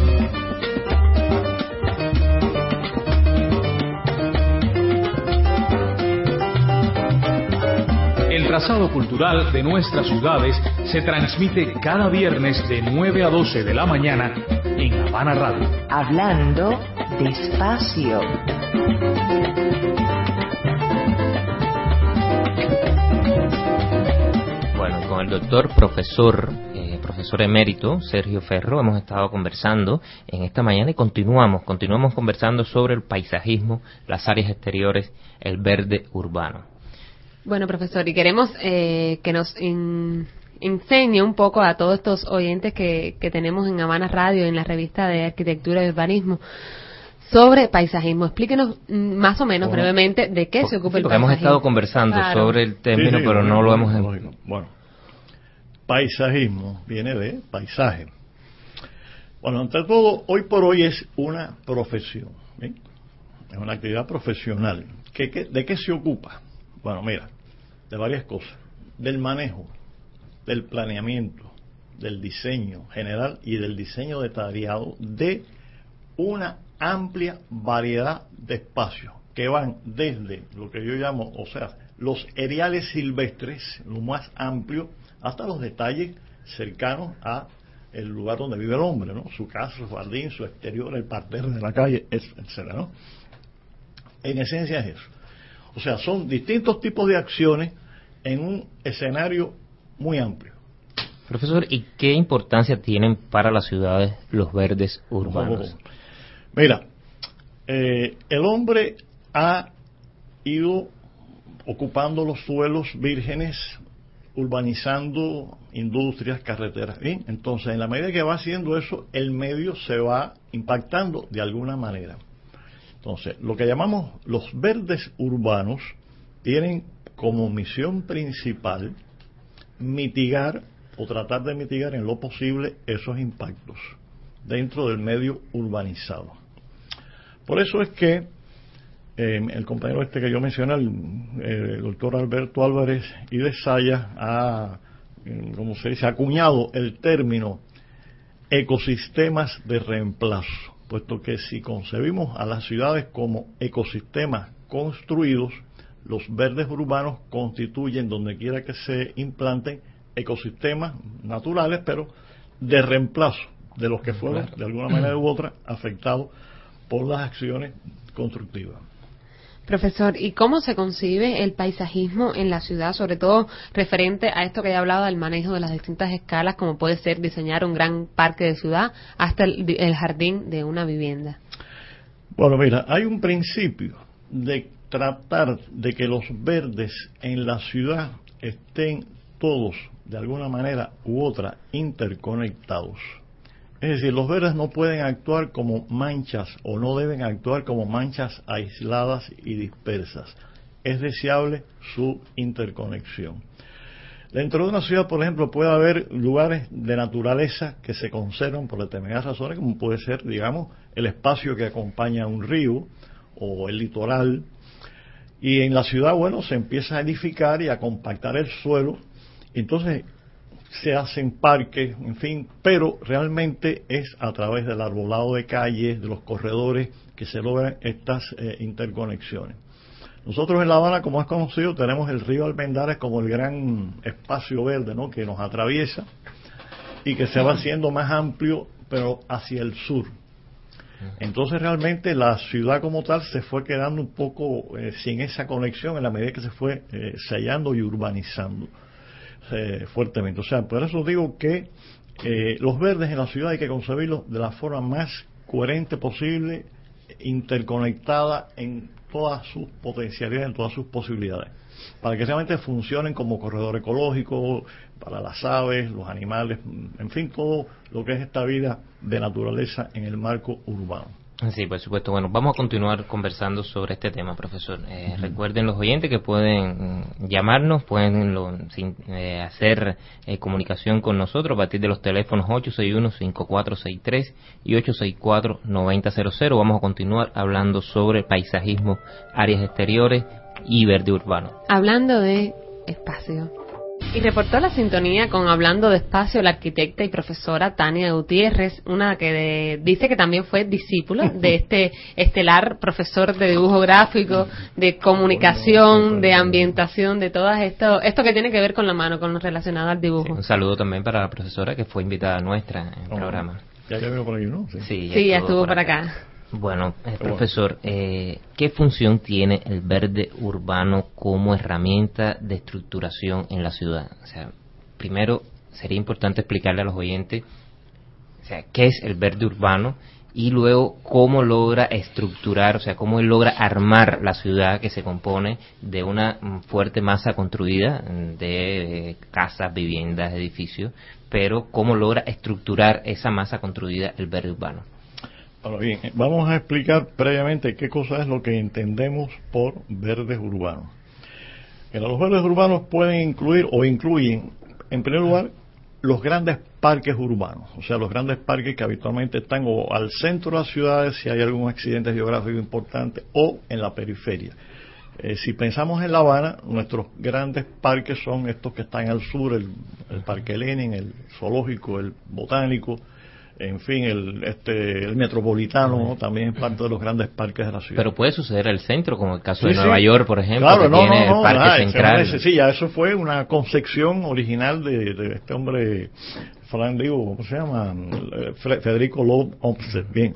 Trazado cultural de nuestras ciudades se transmite cada viernes de 9 a 12 de la mañana en Habana Radio. Hablando despacio. Bueno, con el doctor profesor eh, profesor emérito Sergio Ferro hemos estado conversando en esta mañana y continuamos, continuamos conversando sobre el paisajismo, las áreas exteriores, el verde urbano. Bueno, profesor, y queremos eh, que nos enseñe un poco a todos estos oyentes que, tenemos en Habana Radio, en la revista de Arquitectura y Urbanismo, sobre paisajismo. Explíquenos mm, más o menos brevemente de qué se ocupa el paisajismo. hemos estado conversando sobre el término, pero no lo hemos... Bueno, paisajismo viene de paisaje. Bueno, entre todo, hoy por hoy es una profesión, es una actividad profesional. de qué se ocupa? Bueno, mira, de varias cosas, del manejo, del planeamiento, del diseño general y del diseño detallado de una amplia variedad de espacios que van desde lo que yo llamo, o sea, los areales silvestres, lo más amplio, hasta los detalles cercanos a el lugar donde vive el hombre, ¿no? Su casa, su jardín, su exterior, el parterre de la calle, etcétera, ¿no? En esencia es eso. O sea, son distintos tipos de acciones en un escenario muy amplio. Profesor, ¿y qué importancia tienen para las ciudades los verdes urbanos? Mira, eh, el hombre ha ido ocupando los suelos vírgenes, urbanizando industrias, carreteras. Entonces, en la medida que va haciendo eso, el medio se va impactando de alguna manera. Entonces, lo que llamamos los verdes urbanos tienen como misión principal mitigar o tratar de mitigar en lo posible esos impactos dentro del medio urbanizado. Por eso es que eh, el compañero este que yo mencioné, el, doctor Alberto Álvarez y de Saya, ha, eh, como dice, acuñado el término ecosistemas de reemplazo, puesto que si concebimos a las ciudades como ecosistemas construidos, los verdes urbanos constituyen, donde quiera que se implanten, ecosistemas naturales, pero de reemplazo de los que fueron, de alguna manera u otra, afectados por las acciones constructivas. Profesor, ¿y cómo se concibe el paisajismo en la ciudad, sobre todo referente a esto que he hablado del manejo de las distintas escalas, como puede ser diseñar un gran parque de ciudad hasta el, el jardín de una vivienda? Bueno, mira, hay un principio de tratar de que los verdes en la ciudad estén todos, de alguna manera u otra, interconectados. Es decir, los verdes no pueden actuar como manchas o no deben actuar como manchas aisladas y dispersas. Es deseable su interconexión. Dentro de una ciudad, por ejemplo, puede haber lugares de naturaleza que se conservan por determinadas razones, como puede ser, digamos, el espacio que acompaña a un río o el litoral, y en la ciudad, bueno, se empieza a edificar y a compactar el suelo. Entonces se hacen parques, en fin, pero realmente es a través del arbolado de calles, de los corredores, que se logran estas eh, interconexiones. Nosotros en La Habana, como es conocido, tenemos el río Almendares como el gran espacio verde ¿no? que nos atraviesa y que se va haciendo más amplio, pero hacia el sur. Entonces realmente la ciudad como tal se fue quedando un poco eh, sin esa conexión en la medida que se fue eh, sellando y urbanizando. Eh, fuertemente. O sea, por eso digo que eh, los verdes en la ciudad hay que concebirlos de la forma más coherente posible, interconectada en todas sus potencialidades, en todas sus posibilidades, para que realmente funcionen como corredor ecológico para las aves, los animales, en fin, todo lo que es esta vida de naturaleza en el marco urbano. Sí, por supuesto. Bueno, vamos a continuar conversando sobre este tema, profesor. Eh, recuerden los oyentes que pueden mm, llamarnos, pueden eh, hacer eh, comunicación con nosotros a partir de los teléfonos 861-5463 y 864-9000. Vamos a continuar hablando sobre paisajismo, áreas exteriores y verde urbano. Hablando de espacio. Y reportó la sintonía con Hablando Despacio la arquitecta y profesora Tania Gutiérrez, una que dice que también fue discípula de este estelar profesor de dibujo gráfico, de comunicación, de ambientación, de todo esto, esto que tiene que ver con la mano, con lo relacionado al dibujo. un saludo también para la profesora que fue invitada nuestra en el oh, programa. Ya, ya por aquí, ¿no? Sí, ya, estuvo, por acá. Bueno, eh, profesor, eh, ¿qué función tiene el verde urbano como herramienta de estructuración en la ciudad? O sea, primero sería importante explicarle a los oyentes, o sea, qué es el verde urbano y luego cómo logra estructurar, o sea, cómo él logra armar la ciudad que se compone de una mm, fuerte masa construida de eh, casas, viviendas, edificios, pero cómo logra estructurar esa masa construida el verde urbano. Ahora bien, vamos a explicar previamente qué cosa es lo que entendemos por verdes urbanos. los verdes urbanos pueden incluir o incluyen, en primer lugar, los grandes parques urbanos, o sea, los grandes parques que habitualmente están o al centro de las ciudades si hay algún accidente geográfico importante o en la periferia. Eh, si pensamos en La Habana, nuestros grandes parques son estos que están al sur, el, el Parque Lenin, el Zoológico, el Botánico, en fin, el, este, el metropolitano también es parte de los grandes parques de la ciudad. Pero puede suceder el centro, como el caso de Nueva York, por ejemplo, que tiene el parque central. sí, ya eso fue una concepción original de, este hombre, Fran, digo, ¿cómo se llama? Federico Loeb Olmsted. Bien.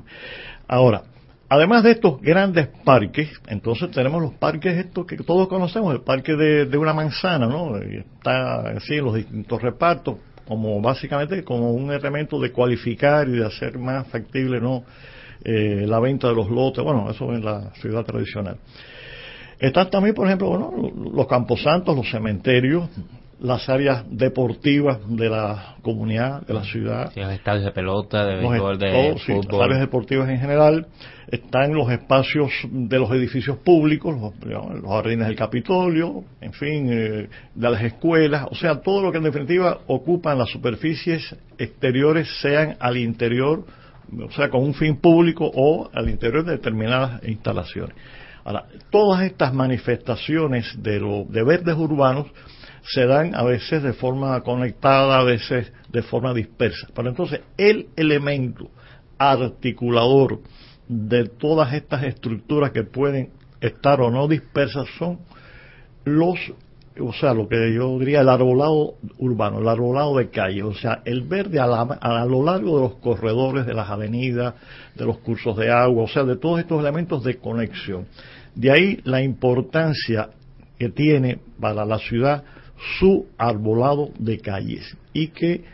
Ahora, además de estos grandes parques, entonces tenemos los parques estos que todos conocemos, el parque de, de una manzana, ¿no? Está así en los distintos repartos, como básicamente como un elemento de cualificar y de hacer más factible no eh, la venta de los lotes, bueno, eso en la ciudad tradicional. Están también, por ejemplo, bueno, los camposantos, los cementerios, las áreas deportivas de la comunidad, de la ciudad. los estadios de pelota, de béisbol, de fútbol. las áreas deportivas en general. Están los espacios de los edificios públicos, los, jardines del Capitolio, en fin, eh, de las escuelas. O sea, todo lo que en definitiva ocupan las superficies exteriores, sean al interior, o sea, con un fin público o al interior de determinadas instalaciones. Ahora, todas estas manifestaciones de, lo, de verdes urbanos se dan a veces de forma conectada, a veces de forma dispersa. Pero entonces el elemento articulador de todas estas estructuras que pueden estar o no dispersas son los, o sea, lo que yo diría el arbolado urbano, el arbolado de calle, o sea, el verde a, a lo largo de los corredores, de las avenidas, de los cursos de agua, o sea, de todos estos elementos de conexión. De ahí la importancia que tiene para la ciudad su arbolado de calles y que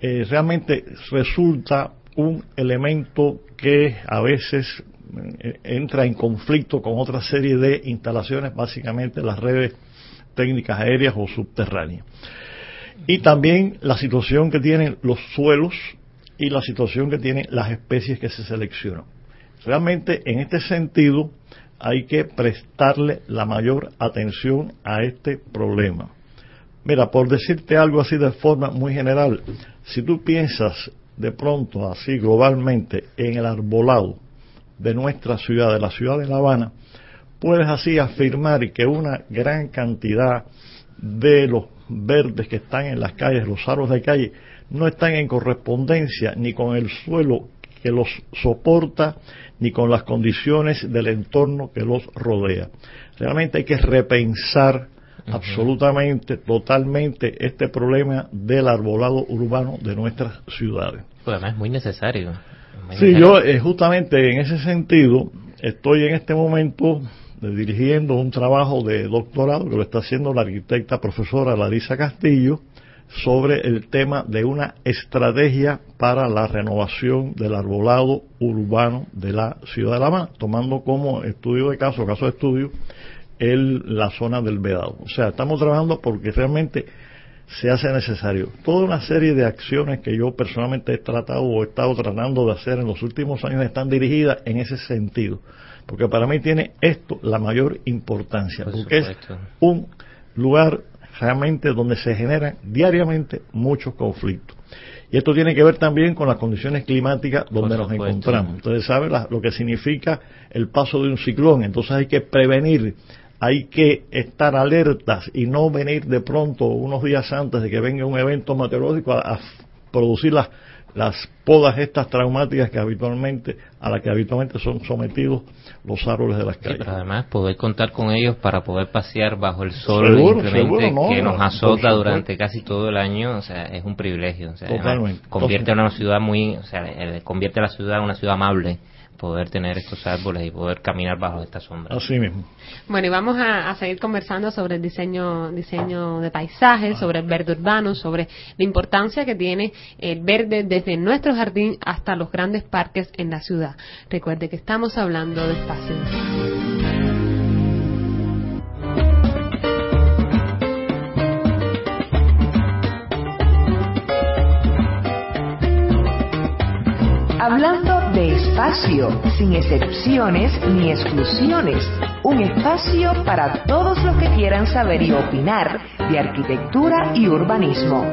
eh, realmente resulta un elemento que a veces eh, entra en conflicto con otra serie de instalaciones, básicamente las redes técnicas aéreas o subterráneas. Y también la situación que tienen los suelos y la situación que tienen las especies que se seleccionan. Realmente en este sentido hay que prestarle la mayor atención a este problema. Mira, por decirte algo así de forma muy general, si tú piensas de pronto así globalmente en el arbolado de nuestra ciudad, de la ciudad de La Habana, puedes así afirmar que una gran cantidad de los verdes que están en las calles, los árboles de calle, no están en correspondencia ni con el suelo que los soporta, ni con las condiciones del entorno que los rodea. Realmente hay que repensar absolutamente, totalmente este problema del arbolado urbano de nuestras ciudades. Pues además es muy necesario. sí, yo eh, justamente en ese sentido estoy en este momento dirigiendo un trabajo de doctorado que lo está haciendo la arquitecta profesora Larisa Castillo sobre el tema de una estrategia para la renovación del arbolado urbano de la ciudad de La Habana, tomando como estudio de caso, caso de estudio, el, la zona del Vedado. O sea, estamos trabajando porque realmente se hace necesario. Toda una serie de acciones que yo personalmente he tratado o he estado tratando de hacer en los últimos años están dirigidas en ese sentido. Porque para mí tiene esto la mayor importancia, porque es un lugar realmente donde se generan diariamente muchos conflictos. Y esto tiene que ver también con las condiciones climáticas donde nos encontramos. Entonces, ¿sabe lo que significa el paso de un ciclón? Entonces hay que prevenir, hay que estar alertas y no venir de pronto unos días antes de que venga un evento meteorológico a producir las las podas estas traumáticas que habitualmente a las que habitualmente son sometidos los árboles de las calles. pero además poder contar con ellos para poder pasear bajo el sol simplemente que nos azota durante casi todo el año, o sea, es un privilegio, o sea, convierte a una ciudad muy, o sea, eh, convierte a la ciudad en una ciudad amable poder tener estos árboles y poder caminar bajo esta sombra. Así mismo. Bueno, y vamos a, seguir conversando sobre el diseño, diseño de paisajes, sobre el verde urbano, sobre la importancia que tiene el verde desde nuestro jardín hasta los grandes parques en la ciudad. Recuerde que estamos hablando de espacio. Espacio, sin excepciones ni exclusiones. Un espacio para todos los que quieran saber y opinar de arquitectura y urbanismo.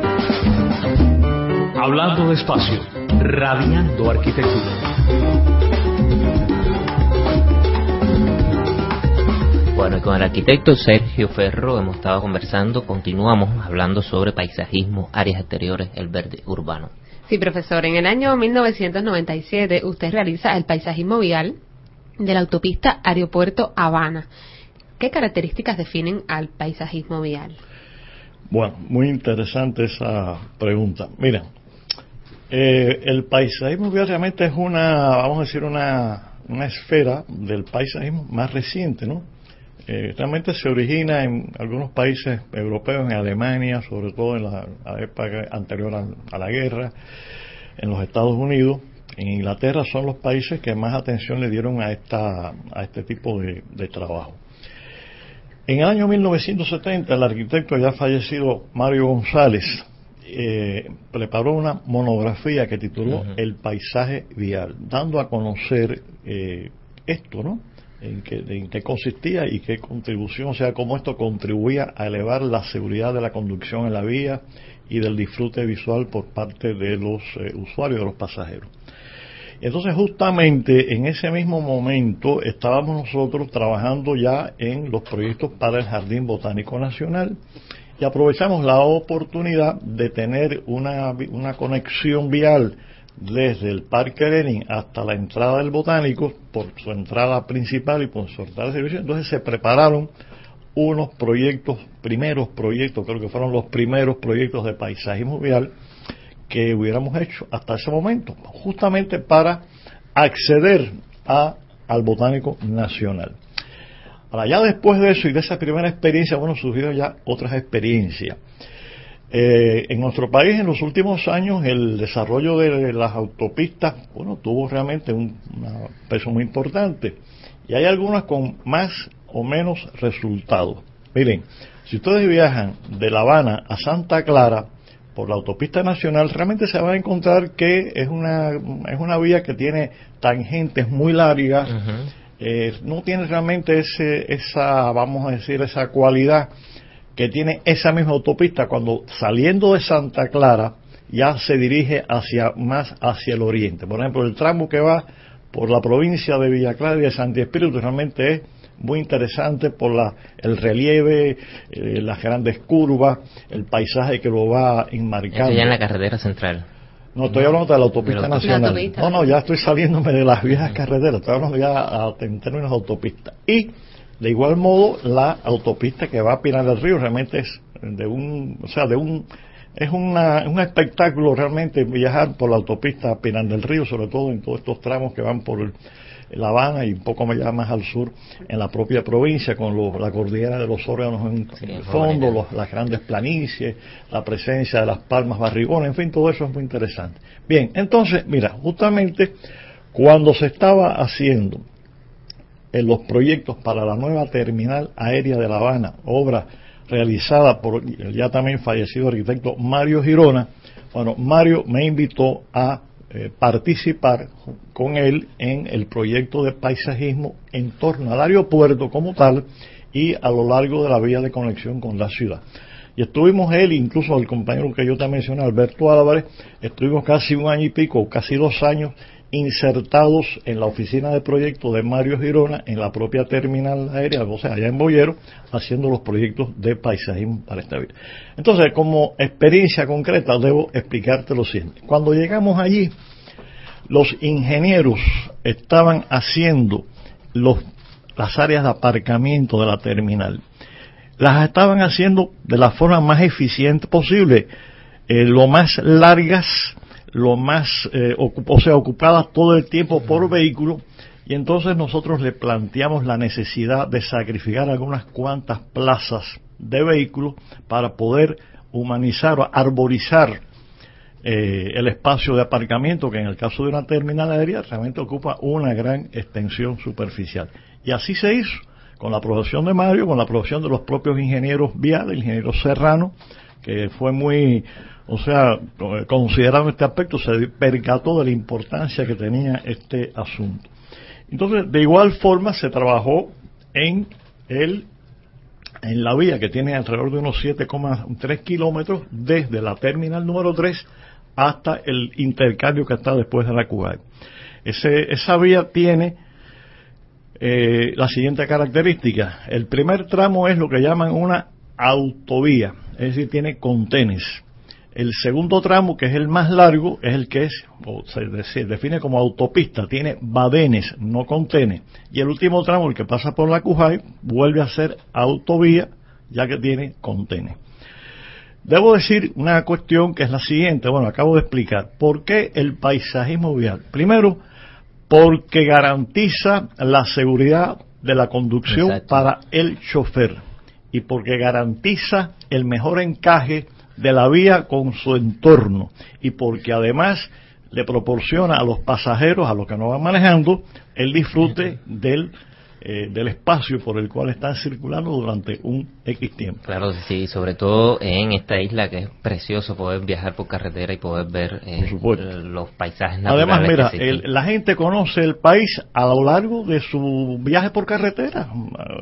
Hablando de espacio, radiando arquitectura. Bueno, y con el arquitecto Sergio Ferro hemos estado conversando, continuamos hablando sobre paisajismo, áreas exteriores, el verde urbano. Sí, profesor. En el año 1997 usted realiza el paisajismo vial de la autopista Aeropuerto Habana. ¿Qué características definen al paisajismo vial? Bueno, muy interesante esa pregunta. Mira, eh, el paisajismo vial realmente es una, vamos a decir, una, una esfera del paisajismo más reciente, ¿no? Eh, realmente se origina en algunos países europeos, en Alemania, sobre todo en la, época anterior a, la guerra, en los Estados Unidos, en Inglaterra son los países que más atención le dieron a, esta, a este tipo de, trabajo. En el año 1970, el arquitecto ya fallecido Mario González eh, preparó una monografía que tituló El paisaje vial, dando a conocer eh, esto, ¿no? En qué, consistía y qué contribución, o sea, cómo esto contribuía a elevar la seguridad de la conducción en la vía y del disfrute visual por parte de los eh, usuarios, de los pasajeros. Entonces, justamente en ese mismo momento estábamos nosotros trabajando ya en los proyectos para el Jardín Botánico Nacional y aprovechamos la oportunidad de tener una, una conexión vial desde el Parque Lenin hasta la entrada del Botánico, por su entrada principal y por su entrada de servicio, entonces se prepararon unos proyectos, primeros proyectos, creo que fueron los primeros proyectos de paisajismo vial que hubiéramos hecho hasta ese momento, justamente para acceder al Botánico Nacional. Ahora, ya después de eso y de esa primera experiencia, bueno, surgieron ya otras experiencias. Eh, en nuestro país, en los últimos años, el desarrollo de las autopistas, bueno, tuvo realmente un peso muy importante. Y hay algunas con más o menos resultados. Miren, si ustedes viajan de La Habana a Santa Clara por la autopista nacional, realmente se van a encontrar que es una, es una vía que tiene tangentes muy largas, eh, no tiene realmente ese, esa, vamos a decir, esa cualidad que tiene esa misma autopista cuando saliendo de Santa Clara ya se dirige hacia más hacia el oriente. Por ejemplo, el tramo que va por la provincia de Villa Clara y de Santi Espíritu realmente es muy interesante por la, el relieve, eh, las grandes curvas, el paisaje que lo va enmarcando. ya en la carretera central. No, estoy hablando de la autopista nacional. No, no, ya estoy saliéndome de las viejas carreteras, estoy hablando ya en términos de autopista. Y de igual modo, la autopista que va a Pinar del Río realmente es de un, o sea, de un, es una, un espectáculo realmente viajar por la autopista Pinar del Río, sobre todo en todos estos tramos que van por La Habana y un poco más al sur, en la propia provincia, con la cordillera de los órganos en, el fondo, las grandes planicies, la presencia de las palmas barrigones, en fin, todo eso es muy interesante. Bien, entonces, mira, justamente cuando se estaba haciendo en los proyectos para la nueva terminal aérea de La Habana, obra realizada por el ya también fallecido arquitecto Mario Girona, bueno, Mario me invitó a eh, participar con él en el proyecto de paisajismo en torno al aeropuerto como tal y a lo largo de la vía de conexión con la ciudad. Y estuvimos él, incluso el compañero que yo te mencioné, Alberto Álvarez, estuvimos casi un año y pico, casi dos años insertados en la oficina de proyectos de Mario Girona en la propia terminal aérea, o sea, allá en Boyero, haciendo los proyectos de paisajismo para esta vida. Entonces, como experiencia concreta, debo explicarte lo siguiente. Cuando llegamos allí, los ingenieros estaban haciendo las áreas de aparcamiento de la terminal. Las estaban haciendo de la forma más eficiente posible, eh, lo más largas lo más, eh, o sea, ocupadas todo el tiempo por vehículo, y entonces nosotros le planteamos la necesidad de sacrificar algunas cuantas plazas de vehículos para poder humanizar o arborizar eh, el espacio de aparcamiento que en el caso de una terminal aérea realmente ocupa una gran extensión superficial. Y así se hizo, con la aprobación de Mario, con la aprobación de los propios ingenieros viales, el ingeniero Serrano, que fue muy o sea, considerando este aspecto, se percató de la importancia que tenía este asunto. Entonces, de igual forma, se trabajó en el en la vía que tiene alrededor de unos 7,3 kilómetros desde la terminal número 3 hasta el intercambio que está después de la Cuba. esa vía tiene eh, la siguiente característica. El primer tramo es lo que llaman una autovía, es decir, tiene contenes. El segundo tramo, que es el más largo, es el que es, o se define como autopista, tiene badenes, no contene. Y el último tramo, el que pasa por la Cujay, vuelve a ser autovía, ya que tiene contene. Debo decir una cuestión que es la siguiente, bueno, acabo de explicar. ¿Por qué el paisajismo vial? Primero, porque garantiza la seguridad de la conducción para el chofer y porque garantiza el mejor encaje de la vía con su entorno. Y porque además le proporciona a los pasajeros, a los que no van manejando, el disfrute del eh, del espacio por el cual están circulando durante un X tiempo. Claro, sí, sobre todo en esta isla que es precioso poder viajar por carretera y poder ver eh, los paisajes naturales. Además, mira, la gente conoce el país a lo largo de su viaje por carretera.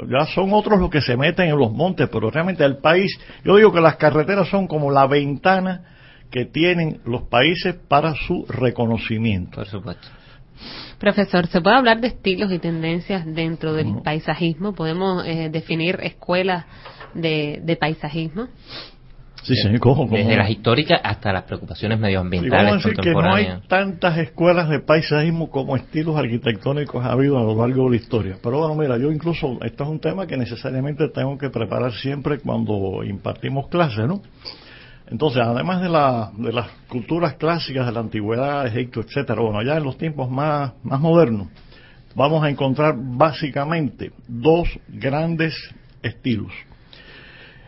Ya son otros los que se meten en los montes, pero realmente el país, yo digo que las carreteras son como la ventana que tienen los países para su reconocimiento. Por supuesto. Profesor, ¿se puede hablar de estilos y tendencias dentro del paisajismo? ¿Podemos eh, definir escuelas de, paisajismo? Sí, sí, Desde las históricas hasta las preocupaciones medioambientales y que no hay tantas escuelas de paisajismo como estilos arquitectónicos ha habido a lo largo de la historia. Pero bueno, mira, yo incluso, esto es un tema que necesariamente tengo que preparar siempre cuando impartimos clases, ¿no? Entonces, además de, la, de las culturas clásicas de la antigüedad, Egipto, etcétera, bueno, ya en los tiempos más, modernos, vamos a encontrar básicamente dos grandes estilos.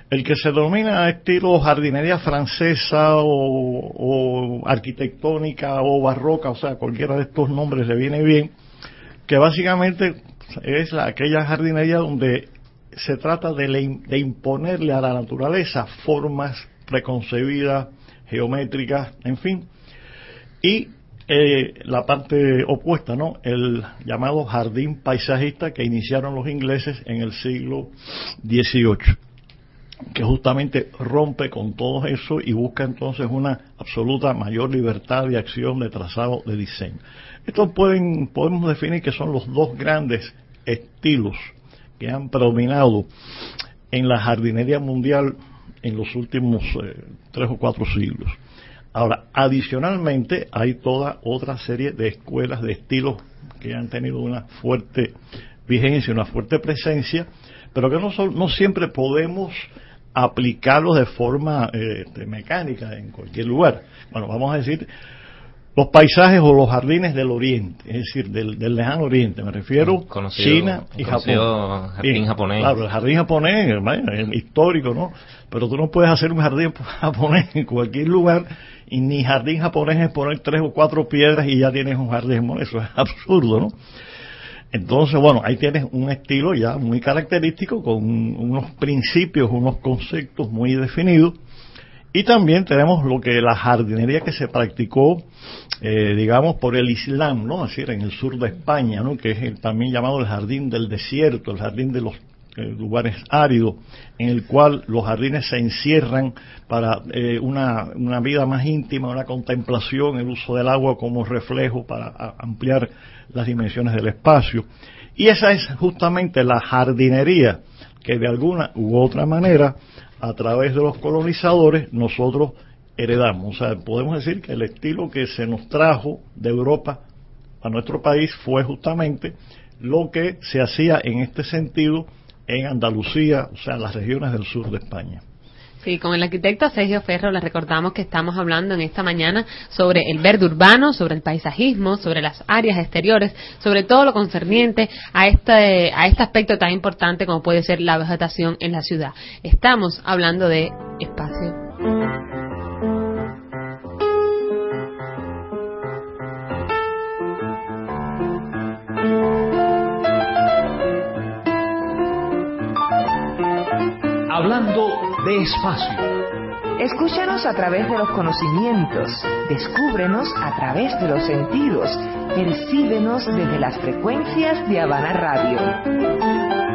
El que se denomina estilo jardinería francesa o, arquitectónica o barroca, o sea, cualquiera de estos nombres le viene bien, que básicamente es la, aquella jardinería donde se trata de, de imponerle a la naturaleza formas preconcebidas, geométricas, en fin. Y eh, la parte opuesta, ¿no? El llamado jardín paisajista que iniciaron los ingleses en el siglo XVIII, que justamente rompe con todo eso y busca entonces una absoluta mayor libertad de acción, de trazado, de diseño. Estos pueden, podemos definir que son los dos grandes estilos que han predominado en la jardinería mundial en los últimos eh, tres o cuatro siglos. Ahora, adicionalmente, hay toda otra serie de escuelas de estilos que han tenido una fuerte vigencia, una fuerte presencia, pero que no, no siempre podemos aplicarlos de forma eh, mecánica en cualquier lugar. Bueno, vamos a decir los paisajes o los jardines del Oriente, es decir, del, lejano Oriente, me refiero a China y Japón. jardín japonés. Claro, el jardín japonés es histórico, ¿no? Pero tú no puedes hacer un jardín japonés en cualquier lugar y ni jardín japonés es poner tres o cucuatro piedras y ya tienes un jardín, eso es absurdo, ¿no? Entonces, bueno, ahí tienes un estilo ya muy característico con unos principios, unos conceptos muy definidos. Y también tenemos lo que la jardinería que se practicó, eh, digamos, por el Islam, ¿no? Es decir, en el sur de España, ¿no? Que es también llamado el jardín del desierto, el jardín de los eh, lugares áridos, en el cual los jardines se encierran para eh, una, una vida más íntima, una contemplación, el uso del agua como reflejo para ampliar las dimensiones del espacio. Y esa es justamente la jardinería que de alguna u otra manera, a través de los colonizadores, nosotros heredamos. O sea, podemos decir que el estilo que se nos trajo de Europa a nuestro país fue justamente lo que se hacía en este sentido en Andalucía, o sea, en las regiones del sur de España. Sí, con el arquitecto Sergio Ferro les recordamos que estamos hablando en esta mañana sobre el verde urbano, sobre el paisajismo, sobre las áreas exteriores, sobre todo lo concerniente a este, a este aspecto tan importante como puede ser la vegetación en la ciudad. Estamos hablando de espacio hablando de espacio. Escúchanos a través de los conocimientos, descúbrenos a través de los sentidos, percíbenos desde las frecuencias de Habana Radio.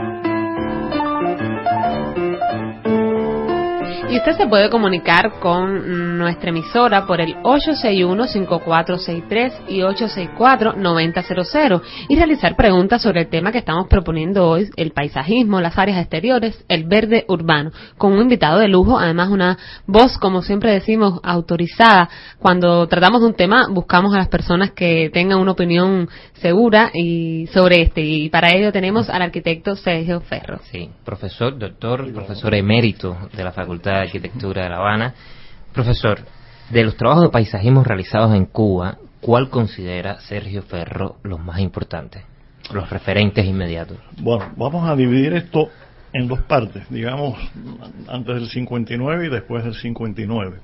Y usted se puede comunicar con nuestra emisora por el 861-5463 y 864-9000 y realizar preguntas sobre el tema que estamos proponiendo hoy, el paisajismo, las áreas exteriores, el verde urbano, con un invitado de lujo, además una voz, como siempre decimos, autorizada. Cuando tratamos de un tema, buscamos a las personas que tengan una opinión segura y sobre este. Y para ello tenemos al arquitecto Sergio Ferro. Sí, profesor, doctor, profesor emérito de la Facultad Arquitectura de La Habana. Profesor, de los trabajos de paisajismo realizados en Cuba, ¿cuál considera Sergio Ferro los más importantes? Los referentes inmediatos. Bueno, vamos a dividir esto en dos partes, digamos, antes del 59 y después del 59.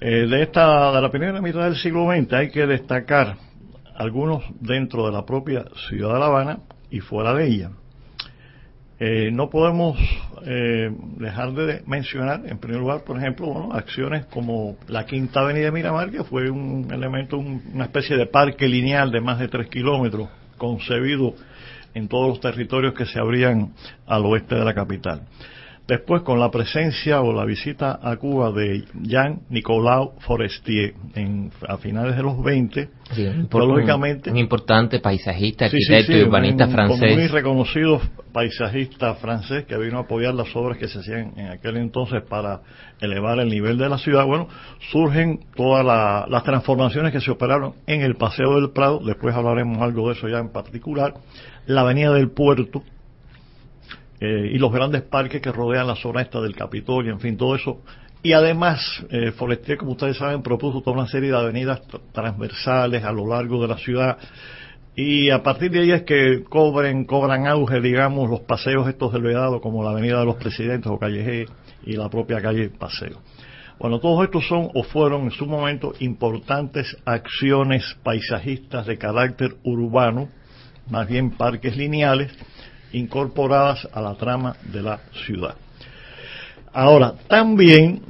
Eh, de esta de la primera mitad del siglo XX hay que destacar algunos dentro de la propia ciudad de La Habana y fuera de ella. Eh, no podemos eh, dejar de mencionar, en primer lugar, por ejemplo, acciones como la Quinta Avenida de Miramar, que fue un elemento, una especie de parque lineal de más de tres kilómetros, concebido en todos los territorios que se abrían al oeste de la capital. Después, con la presencia o la visita a Cuba de Jean-Nicolas Forestier en, a finales de los 20, lógicamente. Un, importante paisajista, arquitecto y urbanista francés. muy reconocido paisajista francés que vino a apoyar las obras que se hacían en aquel entonces para elevar el nivel de la ciudad. Bueno, surgen todas las transformaciones que se operaron en el Paseo del Prado, después hablaremos algo de eso ya en particular, la Avenida del Puerto, eh, y los grandes parques que rodean la zona esta del Capitolio, en fin, todo eso. Y además, eh, Forestier, como ustedes saben, propuso toda una serie de avenidas transversales a lo largo de la ciudad. Y a partir de ahí es que cobren, cobran auge, digamos, los paseos estos del Vedado, como la Avenida de los Presidentes o Calle G y la propia calle Paseo. Bueno, todos estos son o fueron en su momento importantes acciones paisajistas de carácter urbano, más bien parques lineales, incorporadas a la trama de la ciudad. Ahora, también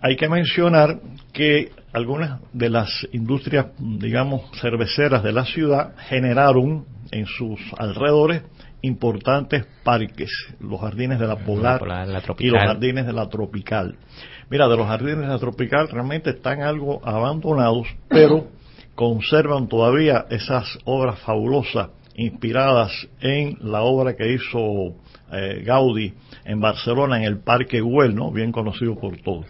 hay que mencionar que algunas de las industrias, digamos, cerveceras de la ciudad generaron en sus alrededores importantes parques, los jardines de la Polar, y los jardines de la Tropical. Mira, de los jardines de la Tropical realmente están algo abandonados, pero conservan todavía esas obras fabulosas inspiradas en la obra que hizo eh, Gaudí en Barcelona, en el Parque Güell, ¿no? bien conocido por todos.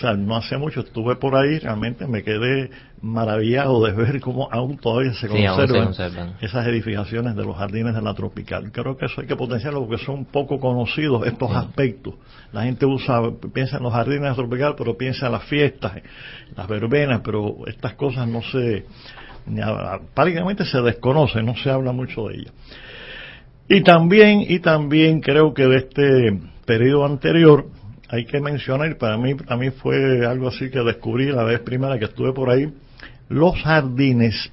sea, no hace mucho estuve por ahí, realmente me quedé maravillado de ver cómo aún todavía se conservan, esas edificaciones de los jardines de la tropical. Creo que eso hay que potenciarlo porque son poco conocidos estos aspectos. La gente usa, piensa en los jardines de la tropical, pero piensa en las fiestas, las verbenas, pero estas cosas no se, prácticamente se desconocen, no se habla mucho de ellas. Y también, y también creo que de este periodo anterior, hay que mencionar, para mí también fue algo así que descubrí la vez primera que estuve por ahí, los jardines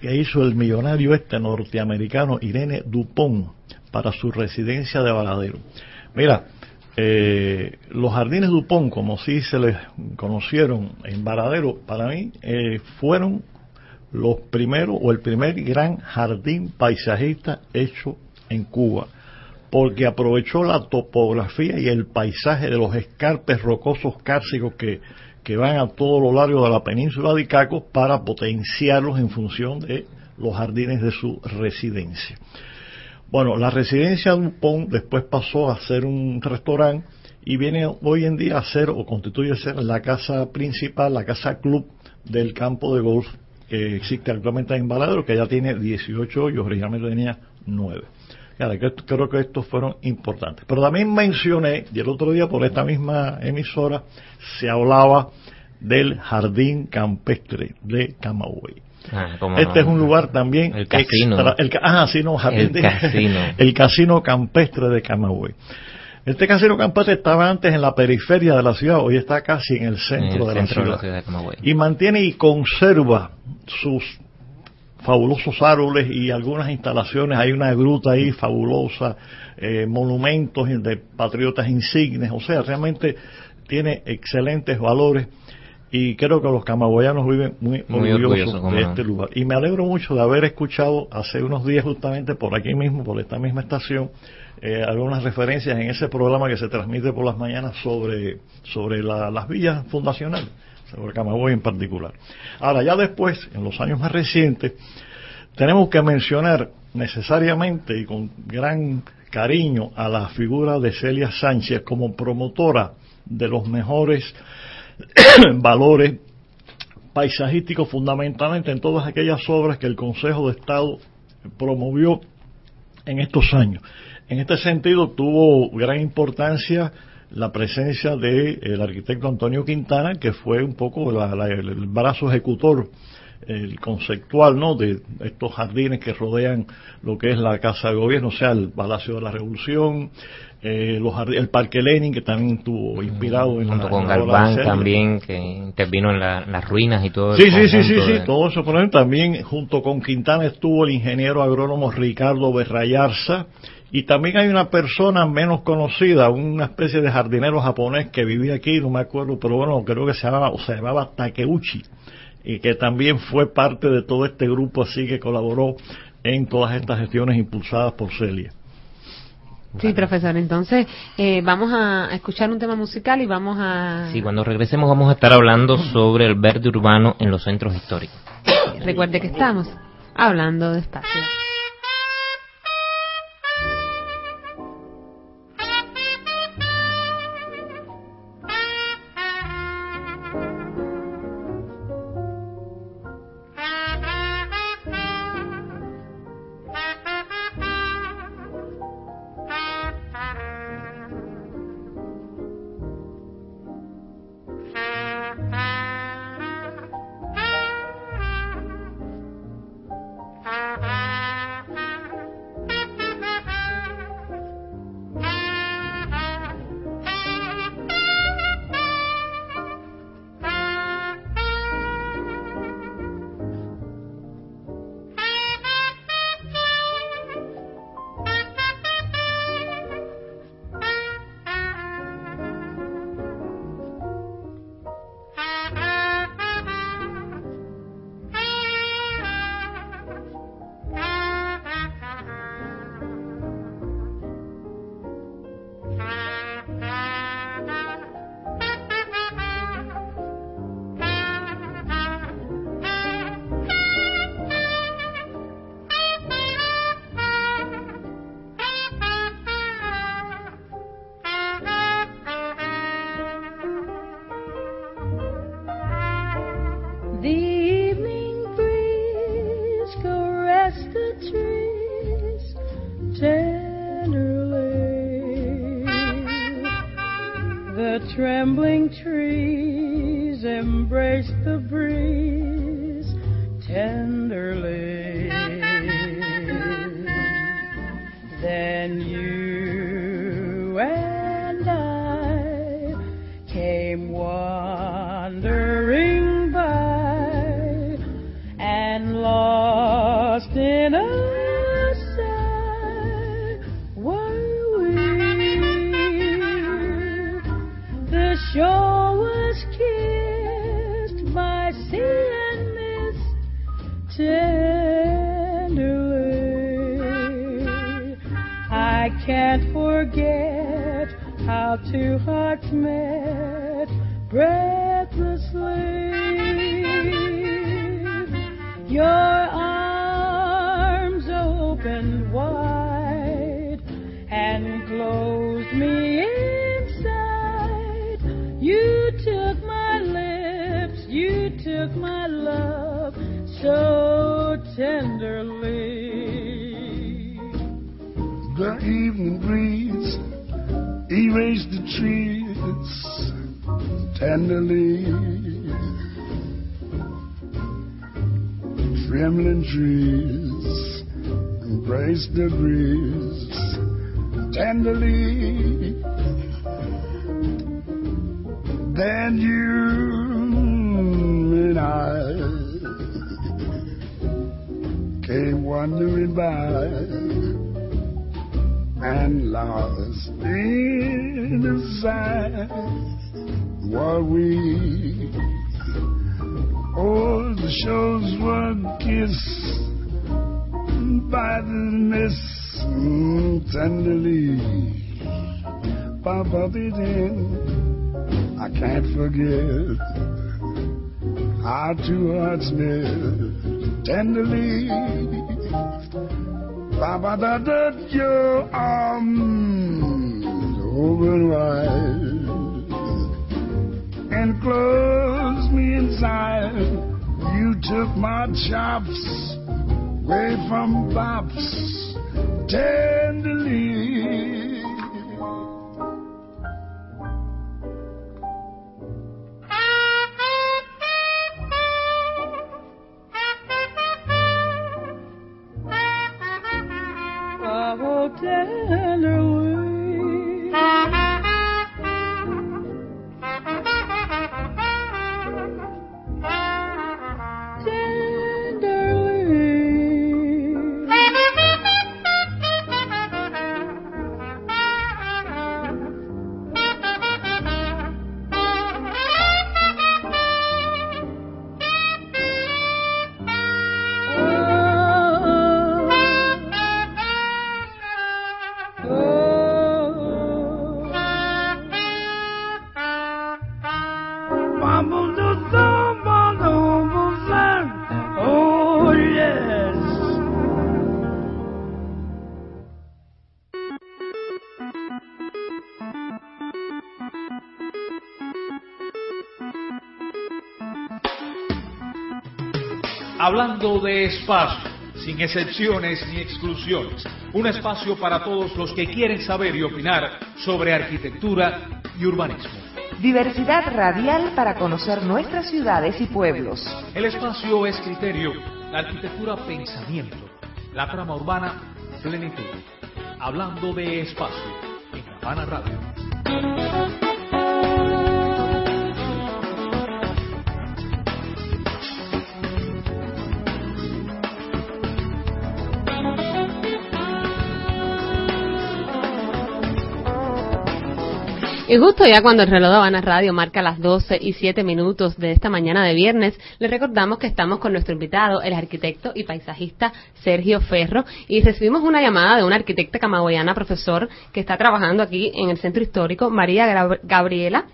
que hizo el millonario este norteamericano Irene Dupont para su residencia de Varadero. Mira, eh, los jardines Dupont, como sí se les conocieron en Varadero, para mí eh, fueron los primeros o el primer gran jardín paisajista hecho en Cuba porque aprovechó la topografía y el paisaje de los escarpes rocosos cárcicos que, que van a todo lo largo de la península de Icaco para potenciarlos en función de los jardines de su residencia. Bueno, la residencia Dupont después pasó a ser un restaurante y viene hoy en día a ser o constituye ser la casa principal, la casa club del campo de golf que existe actualmente en Baladero, que ya tiene 18 hoyos, originalmente tenía 9 creo que estos fueron importantes. Pero también mencioné, y el otro día por esta misma emisora se hablaba del jardín campestre de Camagüey. Ah, este es un lugar también el casino el, ah, sí, no, el, casino. el casino campestre de Camagüey este casino campestre estaba antes en la periferia de la ciudad hoy está casi en el centro, de, la ciudad. de y mantiene y conserva sus fabulosos árboles y algunas instalaciones. Hay una gruta ahí fabulosa, eh, monumentos de patriotas insignes. O sea, realmente tiene excelentes valores y creo que los camagüeyanos viven muy, orgullosos de este lugar. Y me alegro mucho de haber escuchado hace unos días justamente por aquí mismo, por esta misma estación, eh, algunas referencias en ese programa que se transmite por las mañanas sobre, sobre las villas fundacionales sobre Camagüey en particular. Ahora, ya después, en los años más recientes, tenemos que mencionar necesariamente y con gran cariño a la figura de Celia Sánchez como promotora de los mejores valores paisajísticos fundamentalmente en todas aquellas obras que el Consejo de Estado promovió en estos años. En este sentido tuvo gran importancia la presencia del arquitecto Antonio Quintana, que fue un poco el brazo ejecutor, el conceptual, ¿no? De estos jardines que rodean lo que es la Casa de Gobierno, o sea, el Palacio de la Revolución, eh, los el Parque Lenin, que también estuvo inspirado en Junto con Galván también, que intervino en las ruinas y todo Sí, sí, sí, sí, sí, todo eso. Por también, junto con Quintana, estuvo el ingeniero agrónomo Ricardo Berrayarza, y también hay una persona menos conocida, una especie de jardinero japonés que vivía aquí, no me acuerdo, pero bueno, creo que se llamaba, o se llamaba Takeuchi, y que también fue parte de todo este grupo así que colaboró en todas estas gestiones impulsadas por Celia. Sí, profesor. Entonces, eh, vamos a escuchar un tema musical y vamos a... Sí, cuando regresemos vamos a estar hablando sobre el verde urbano en los centros históricos. Recuerde que estamos hablando de espacio. Forget how two hearts met breathlessly. breeze, embrace the breeze tenderly two hearts met tenderly. Baba da da your arms open wide and close me inside. You took my chops away from bops tenderly. Hablando de espacio, sin excepciones ni exclusiones. Un espacio para todos los que quieren saber y opinar sobre arquitectura y urbanismo. Diversidad radial para conocer nuestras ciudades y pueblos. El espacio es criterio, la arquitectura pensamiento, la trama urbana plenitud. Hablando de espacio en Habana Radio. Y justo ya cuando el reloj de Habana Radio marca las 12 y 7 minutos de esta mañana de viernes, les recordamos que estamos con nuestro invitado, el arquitecto y paisajista Sergio Ferro, y recibimos una llamada de una arquitecta camagüeyana, profesor, que está trabajando aquí en el Centro Histórico, María Gabriela.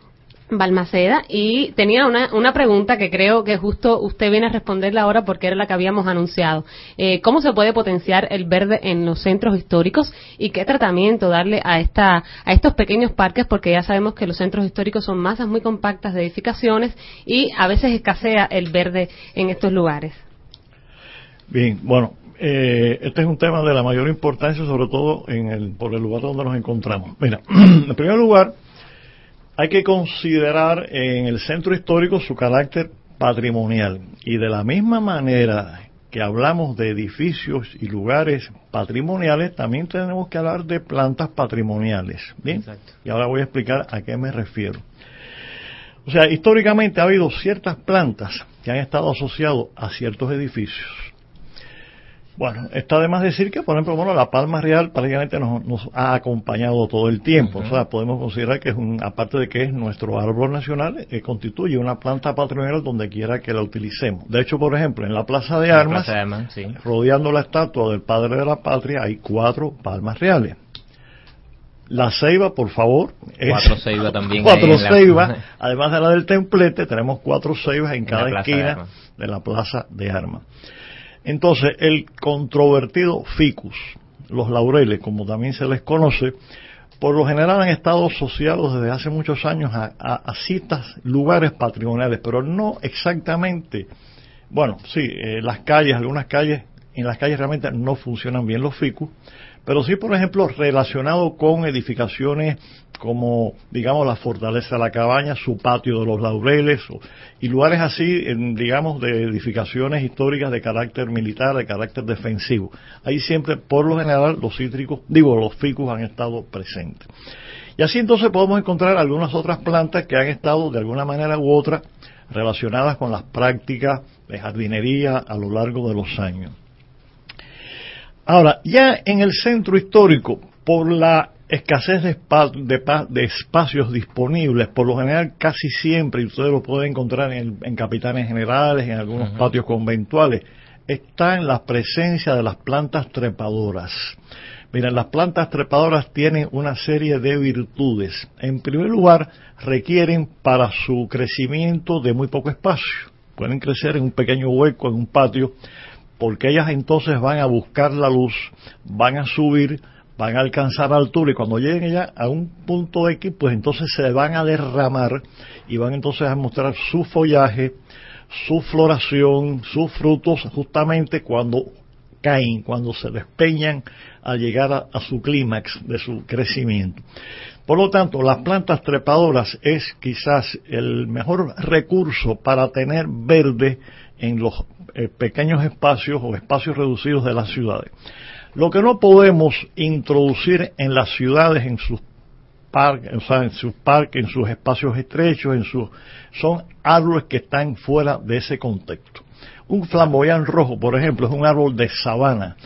Balmaceda y tenía una, una pregunta que creo que justo usted viene a responderla ahora porque era la que habíamos anunciado. Eh, ¿Cómo se puede potenciar el verde en los centros históricos y qué tratamiento darle a, esta, a estos pequeños parques? Porque ya sabemos que los centros históricos son masas muy compactas de edificaciones y a veces escasea el verde en estos lugares. Bien, bueno, eh, este es un tema de la mayor importancia, sobre todo en el, por el lugar donde nos encontramos. Mira, en primer lugar, hay que considerar en el centro histórico su carácter patrimonial. Y de la misma manera que hablamos de edificios y lugares patrimoniales, también tenemos que hablar de plantas patrimoniales. ¿bien? Y ahora voy a explicar a qué me refiero. O sea, históricamente ha habido ciertas plantas que han estado asociadas a ciertos edificios. Bueno, está de más decir que, por ejemplo, bueno, la palma real prácticamente nos, ha acompañado todo el tiempo. O sea, podemos considerar que es un, aparte de que es nuestro árbol nacional, eh, constituye una planta patrimonial donde quiera que la utilicemos. De hecho, por ejemplo, en la Plaza de Armas, rodeando la estatua del Padre de la Patria, hay cuatro palmas reales. La ceiba, por favor. Cuatro ceibas también. Cuatro ceibas. Además de la del templete, tenemos cuatro ceibas en, cada esquina de la Plaza de Armas. Entonces, el controvertido ficus, los laureles, como también se les conoce, por lo general han estado asociados desde hace muchos años a, citas, lugares patrimoniales, pero no exactamente. Bueno, sí, eh, las calles, algunas calles, en las calles realmente no funcionan bien los ficus, pero sí, por ejemplo, relacionado con edificaciones como, digamos, la fortaleza de la cabaña, su patio de los laureles, y lugares así, digamos, de edificaciones históricas de carácter militar, de carácter defensivo. Ahí siempre, por lo general, los cítricos, digo, los ficus han estado presentes. Y así entonces podemos encontrar algunas otras plantas que han estado de alguna manera u otra relacionadas con las prácticas de jardinería a lo largo de los años. Ahora, ya en el centro histórico, por la escasez de, de, espacios disponibles, por lo general casi siempre, y ustedes lo pueden encontrar en, capitanes generales, en algunos patios conventuales, está en la presencia de las plantas trepadoras. Miren, las plantas trepadoras tienen una serie de virtudes. En primer lugar, requieren para su crecimiento de muy poco espacio. Pueden crecer en un pequeño hueco, en un patio, porque ellas entonces van a buscar la luz, van a subir, van a alcanzar altura y cuando lleguen ya a un punto X, pues entonces se van a derramar y van entonces a mostrar su follaje, su floración, sus frutos justamente cuando caen, cuando se despeñan al llegar a, su clímax de su crecimiento. Por lo tanto, las plantas trepadoras es quizás el mejor recurso para tener verde en los eh, pequeños espacios o espacios reducidos de las ciudades. Lo que no podemos introducir en las ciudades, en sus parques, en sus parques, en sus espacios estrechos, en sus, son árboles que están fuera de ese contexto. Un flamboyán rojo, por ejemplo, es un árbol de sabana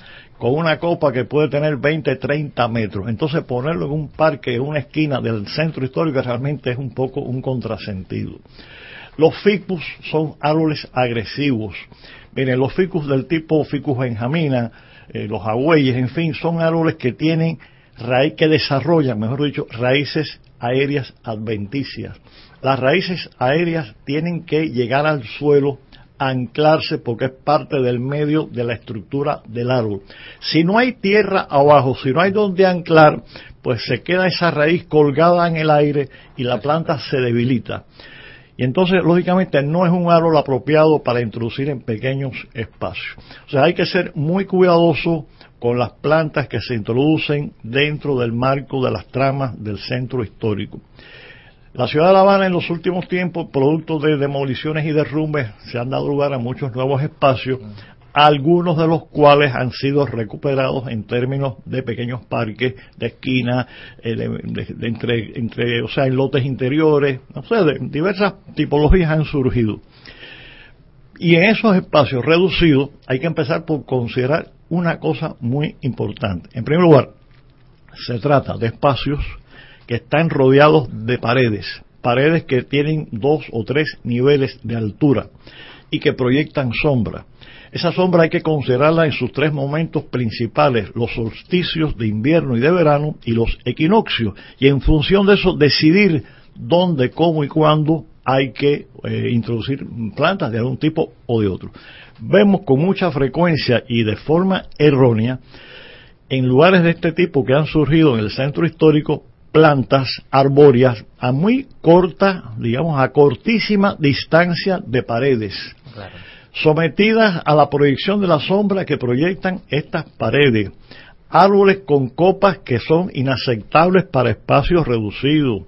con una copa que puede tener 20, 30 metros. Entonces ponerlo en un parque, en una esquina del centro histórico realmente es un poco un contrasentido. Los ficus son árboles agresivos. Miren, los ficus del tipo ficus benjamina, eh, los agüeyes, en fin, son árboles que tienen raíz, que desarrollan, mejor dicho, raíces aéreas adventicias. Las raíces aéreas tienen que llegar al suelo, anclarse porque es parte del medio de la estructura del árbol. Si no hay tierra abajo, si no hay donde anclar, pues se queda esa raíz colgada en el aire y la planta se debilita. Y entonces, lógicamente, no es un árbol apropiado para introducir en pequeños espacios. O sea, hay que ser muy cuidadoso con las plantas que se introducen dentro del marco de las tramas del centro histórico. La ciudad de La Habana en los últimos tiempos, producto de demoliciones y derrumbes, se han dado lugar a muchos nuevos espacios algunos de los cuales han sido recuperados en términos de pequeños parques de esquina, eh, de, entre, entre, o sea, en lotes interiores, no sé, de diversas tipologías han surgido. Y en esos espacios reducidos hay que empezar por considerar una cosa muy importante. En primer lugar, se trata de espacios que están rodeados de paredes, paredes que tienen dos o tres niveles de altura y que proyectan sombra. Esa sombra hay que considerarla en sus tres momentos principales, los solsticios de invierno y de verano y los equinoccios, y en función de eso decidir dónde, cómo y cuándo hay que eh, introducir plantas de algún tipo o de otro. Vemos con mucha frecuencia y de forma errónea en lugares de este tipo que han surgido en el centro histórico plantas arbóreas a muy corta, digamos, a cortísima distancia de paredes sometidas a la proyección de la sombra que proyectan estas paredes, árboles con copas que son inaceptables para espacios reducidos,